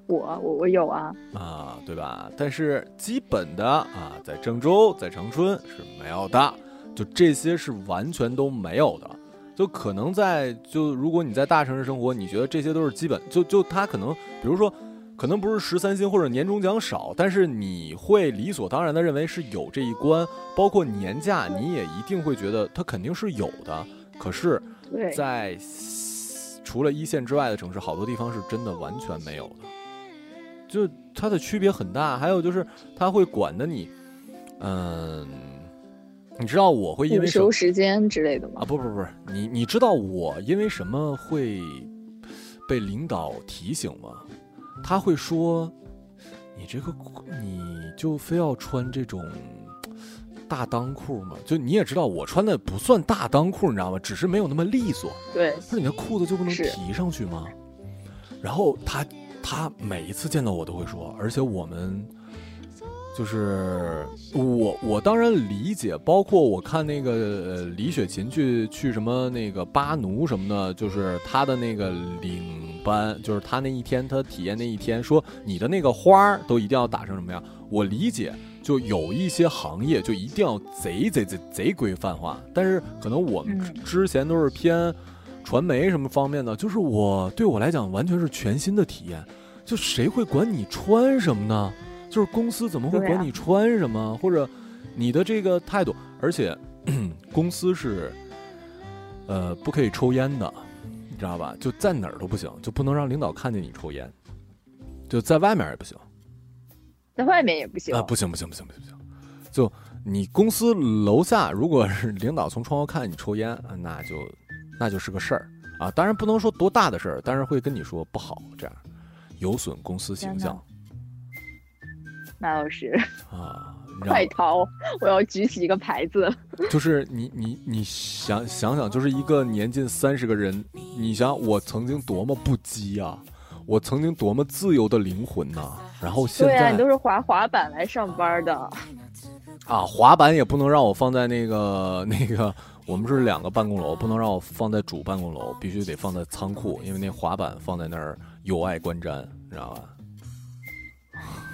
我我我有啊啊，对吧？但是基本的啊，在郑州、在长春是没有的，就这些是完全都没有的。就可能在就如果你在大城市生活，你觉得这些都是基本，就就他可能比如说，可能不是十三薪或者年终奖少，但是你会理所当然的认为是有这一关，包括年假，你也一定会觉得它肯定是有的。可是，在除了一线之外的城市，好多地方是真的完全没有的，就它的区别很大。还有就是它会管的你，嗯。你知道我会因为收时间之类的吗？啊，不不不，你你知道我因为什么会被领导提醒吗？他会说，你这个你就非要穿这种大裆裤吗？就你也知道我穿的不算大裆裤，你知道吗？只是没有那么利索。对，说你的裤子就不能提上去吗？然后他他每一次见到我都会说，而且我们。就是我，我当然理解，包括我看那个李雪琴去去什么那个巴奴什么的，就是他的那个领班，就是他那一天他体验那一天，说你的那个花儿都一定要打成什么样？我理解，就有一些行业就一定要贼贼贼贼规范化，但是可能我们之前都是偏传媒什么方面的，就是我对我来讲完全是全新的体验，就谁会管你穿什么呢？就是公司怎么会管你穿什么，或者你的这个态度？而且 公司是呃不可以抽烟的，你知道吧？就在哪儿都不行，就不能让领导看见你抽烟，就在外面也不行，在外面也不行啊！不行不行不行不行不行！就你公司楼下，如果是领导从窗户看见你抽烟，那就那就是个事儿啊！当然不能说多大的事儿，但是会跟你说不好，这样有损公司形象。马老师啊，快逃！我要举起一个牌子。就是你你你想想想，就是一个年近三十个人，你想我曾经多么不羁啊，我曾经多么自由的灵魂呐。然后现在，对啊，你都是滑滑板来上班的。啊，滑板也不能让我放在那个那个，我们是两个办公楼，不能让我放在主办公楼，必须得放在仓库，因为那滑板放在那儿有碍观瞻，你知道吧？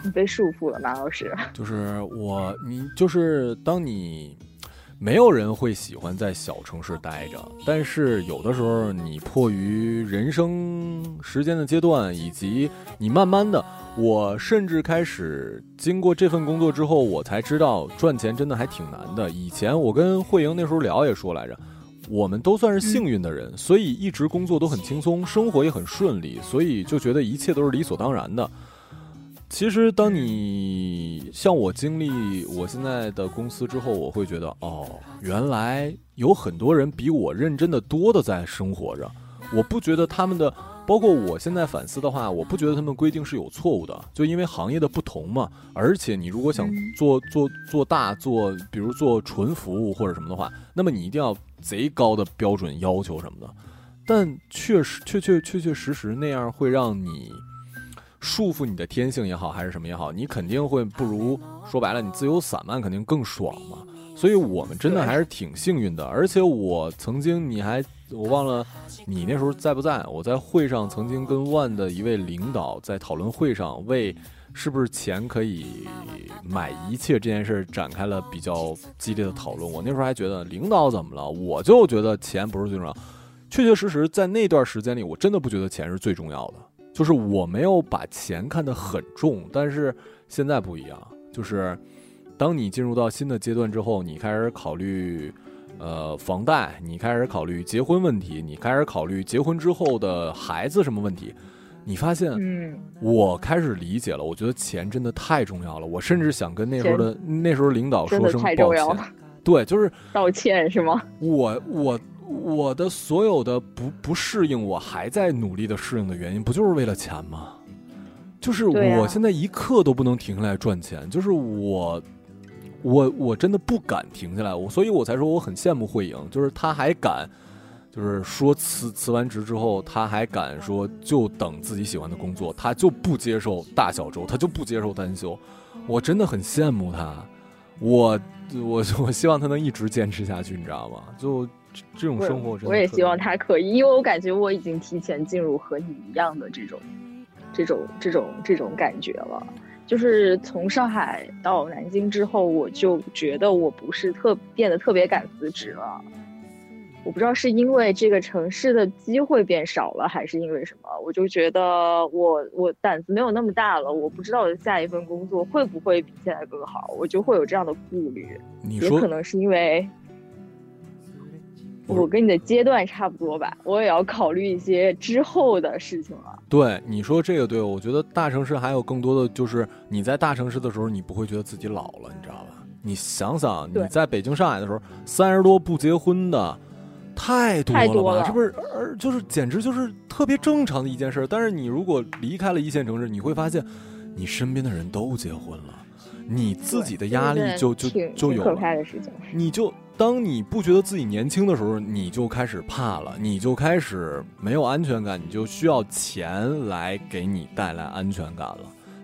你被束缚了，马老师。就是我，你就是当你，没有人会喜欢在小城市待着，但是有的时候你迫于人生时间的阶段，以及你慢慢的，我甚至开始经过这份工作之后，我才知道赚钱真的还挺难的。以前我跟慧莹那时候聊也说来着，我们都算是幸运的人，所以一直工作都很轻松，生活也很顺利，所以就觉得一切都是理所当然的。其实，当你像我经历我现在的公司之后，我会觉得，哦，原来有很多人比我认真的多的在生活着。我不觉得他们的，包括我现在反思的话，我不觉得他们规定是有错误的。就因为行业的不同嘛，而且你如果想做做做大做，比如做纯服务或者什么的话，那么你一定要贼高的标准要求什么的。但确实，确确确确实实那样会让你。束缚你的天性也好，还是什么也好，你肯定会不如说白了，你自由散漫肯定更爽嘛。所以我们真的还是挺幸运的。而且我曾经，你还我忘了你那时候在不在？我在会上曾经跟万的一位领导在讨论会上，为是不是钱可以买一切这件事展开了比较激烈的讨论。我那时候还觉得领导怎么了？我就觉得钱不是最重要。确确实实在那段时间里，我真的不觉得钱是最重要的。就是我没有把钱看得很重，但是现在不一样，就是当你进入到新的阶段之后，你开始考虑呃房贷，你开始考虑结婚问题，你开始考虑结婚之后的孩子什么问题。你发现，嗯，我开始理解了。我觉得钱真的太重要了。我甚至想跟那时候的那时候领导说声抱歉。对，就是道歉是吗？我我我的所有的不不适应，我还在努力的适应的原因，不就是为了钱吗？就是我现在一刻都不能停下来赚钱。就是我我我真的不敢停下来，我所以我才说我很羡慕慧颖，就是她还敢。就是说辞辞完职之后，她还敢说就等自己喜欢的工作，她就不接受大小周，她就不接受单休。我真的很羡慕她，我我我希望她能一直坚持下去，你知道吗？就这种生活，我也希望他可以，因为我感觉我已经提前进入和你一样的这种这种这种这种感觉了。就是从上海到南京之后，我就觉得我不是特变得特别敢辞职了。我不知道是因为这个城市的机会变少了，还是因为什么，我就觉得我我胆子没有那么大了。我不知道我的下一份工作会不会比现在更好，我就会有这样的顾虑。也可能是因为我跟你的阶段差不多吧，我也要考虑一些之后的事情了。对，你说这个对，我觉得大城市还有更多的就是你在大城市的时候，你不会觉得自己老了，你知道吧？你想想，你在北京、上海的时候，三十多不结婚的。太多了吧？这不是，而就是简直就是特别正常的一件事。但是你如果离开了一线城市，你会发现，你身边的人都结婚了，你自己的压力就就就有。可怕的事情。你就当你不觉得自己年轻的时候，你就开始怕了，你就开始没有安全感，你就需要钱来给你带来安全感了。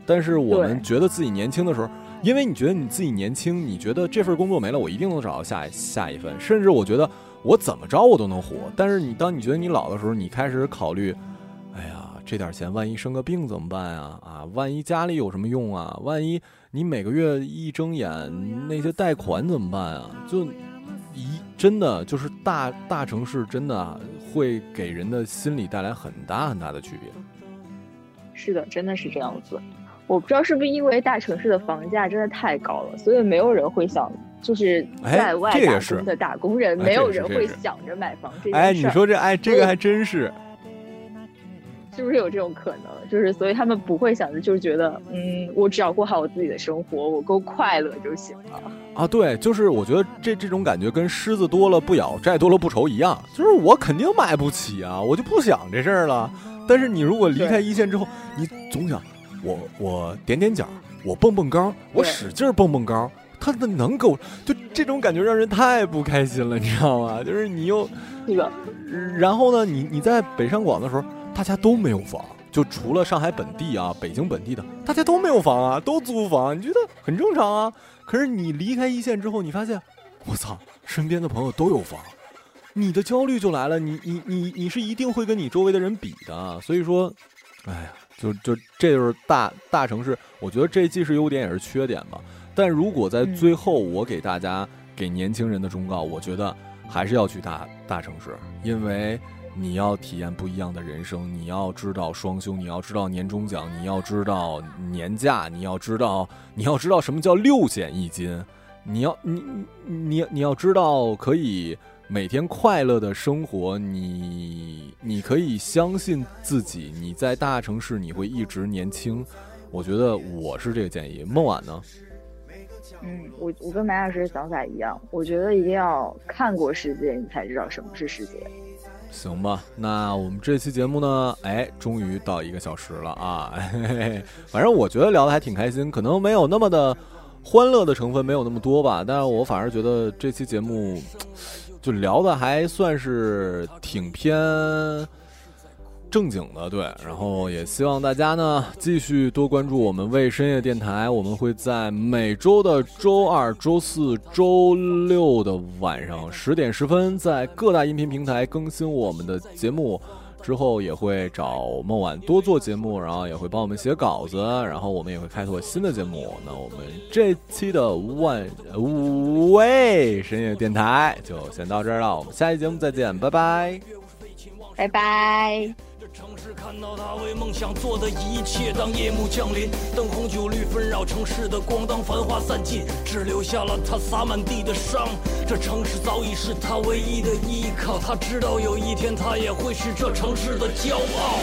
但是我们觉得自己年轻的时候，因为你觉得你自己年轻，你觉得这份工作没了，我一定能找到下下一份。甚至我觉得。我怎么着我都能活，但是你当你觉得你老的时候，你开始考虑，哎呀，这点钱万一生个病怎么办呀？啊，万一家里有什么用啊？万一你每个月一睁眼那些贷款怎么办啊？就真的就是大大城市真的会给人的心理带来很大很大的区别。是的，真的是这样子。我不知道是不是因为大城市的房价真的太高了，所以没有人会想。就是在外打工的打工人，没有人会想着买房这件事。哎，你说这哎，这个还真是，是不是有这种可能？就是所以他们不会想着，就是觉得，嗯，我只要过好我自己的生活，我够快乐就行了。啊，对，就是我觉得这这种感觉跟狮子多了不咬，债多了不愁一样。就是我肯定买不起啊，我就不想这事儿了。但是你如果离开一线之后，你总想，我我踮踮脚，我蹦蹦高，我使劲蹦蹦高。他的能够就这种感觉让人太不开心了，你知道吗？就是你又那个，然后呢，你你在北上广的时候，大家都没有房，就除了上海本地啊、北京本地的，大家都没有房啊，都租房，你觉得很正常啊。可是你离开一线之后，你发现，我操，身边的朋友都有房，你的焦虑就来了。你你你你是一定会跟你周围的人比的，所以说，哎呀，就就这就是大大城市，我觉得这既是优点也是缺点吧。但如果在最后，我给大家给年轻人的忠告，我觉得还是要去大大城市，因为你要体验不一样的人生，你要知道双休，你要知道年终奖，你要知道年假，你要知道你要知道什么叫六险一金，你要你你你要知道可以每天快乐的生活，你你可以相信自己，你在大城市你会一直年轻，我觉得我是这个建议。孟晚呢？嗯，我我跟马老师的想法一样，我觉得一定要看过世界，你才知道什么是世界。行吧，那我们这期节目呢，哎，终于到一个小时了啊！嘿 嘿反正我觉得聊的还挺开心，可能没有那么的欢乐的成分没有那么多吧，但是我反而觉得这期节目就聊的还算是挺偏。正经的，对，然后也希望大家呢继续多关注我们为深夜电台，我们会在每周的周二、周四周六的晚上十点十分，在各大音频平台更新我们的节目。之后也会找孟晚多做节目，然后也会帮我们写稿子，然后我们也会开拓新的节目。那我们这期的万五位深夜电台就先到这儿了，我们下期节目再见，拜拜，拜拜。是看到他为梦想做的一切。当夜幕降临，灯红酒绿纷扰城市的光，当繁华散尽，只留下了他洒满地的伤。这城市早已是他唯一的依靠，他知道有一天他也会是这城市的骄傲。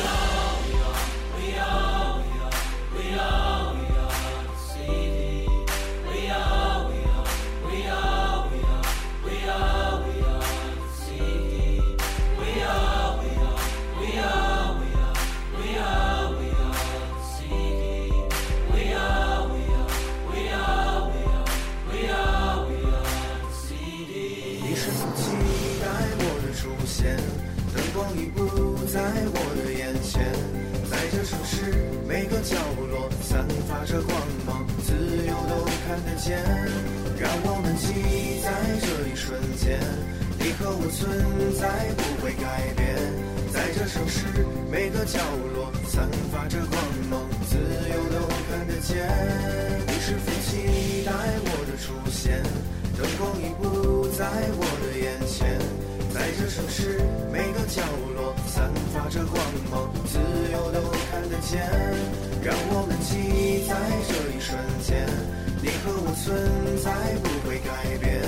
看得见让我们记忆在这一瞬间，你和我存在不会改变。在这城市每个角落散发着光芒，自由都看得见。你是否期待我的出现？灯光已不在我的眼前。在这城市每个角落散发着光芒，自由都看得见。让我们记忆在这一瞬间。我存在不会改变，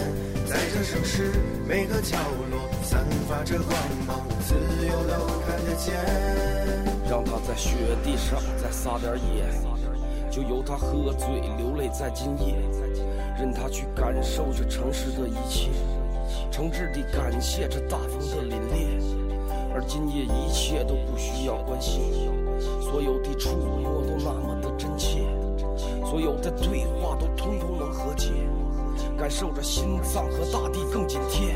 在这城市每个角落散发着光芒，自由都看得见。让他在雪地上再撒点野，就由他喝醉流泪在今夜，任他去感受这城市的一切，诚挚地感谢这大风的凛冽。而今夜一切都不需要关心，所有的触摸都那么的真切。所有的对话都通通解，感受着心脏和大地更紧贴。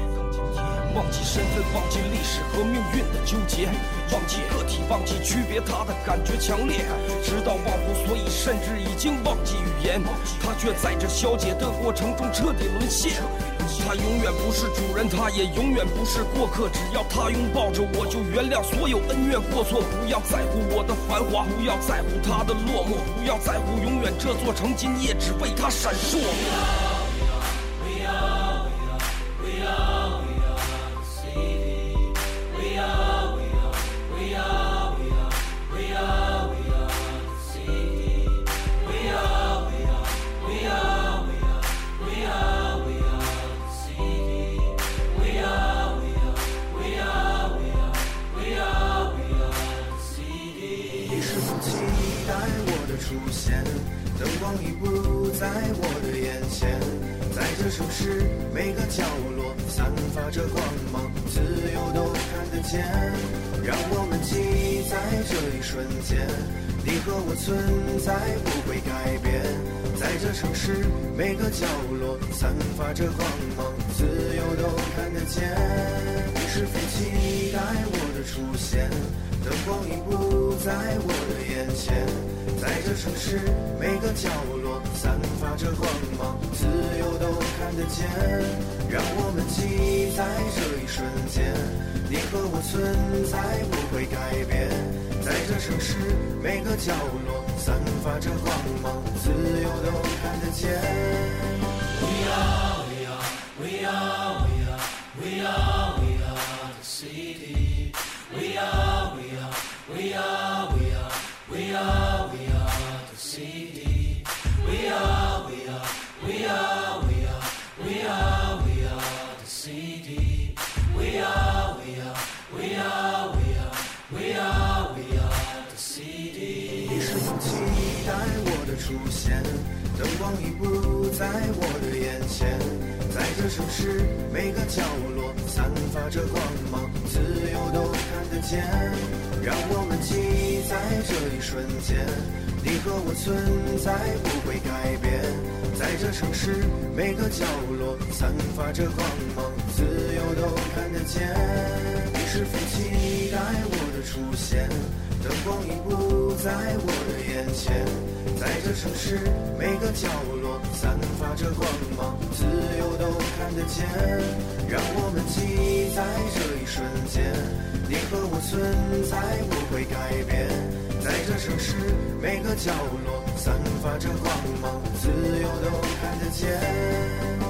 忘记身份，忘记历史和命运的纠结，忘记个体，忘记区别，他的感觉强烈，直到忘乎所以，甚至已经忘记语言。他却在这消解的过程中彻底沦陷。他永远不是主人，他也永远不是过客。只要他拥抱着我，就原谅所有恩怨过错。不要在乎我的繁华，不要在乎他的落寞，不要在乎永远这座城今夜只为他闪烁。是每个角落散发着光芒，自由都看得见。让我们记忆在这一瞬间，你和我存在不会改变。在这城市每个角落散发着光芒，自由都看得见。你是否期待我的出现？灯光已不在我的眼前。在这城市每个角落散发着光芒，自由都。看得见，让我们记在这一瞬间，你和我存在不会改变。在这城市每个角落散发着光芒，自由都看得见。We are, we are, we are, we are, we are, we are the city. We are, 城市每个角落散发着光芒，自由都看得见。让我们记忆在这一瞬间，你和我存在不会改变。在这城市每个角落散发着光芒，自由都看得见。你是否期待我的出现？灯光已不在我的眼前。在这城市每个角落散发着光芒，自由都看得见。让我们记忆在这一瞬间，你和我存在不会改变。在这城市每个角落散发着光芒，自由都看得见。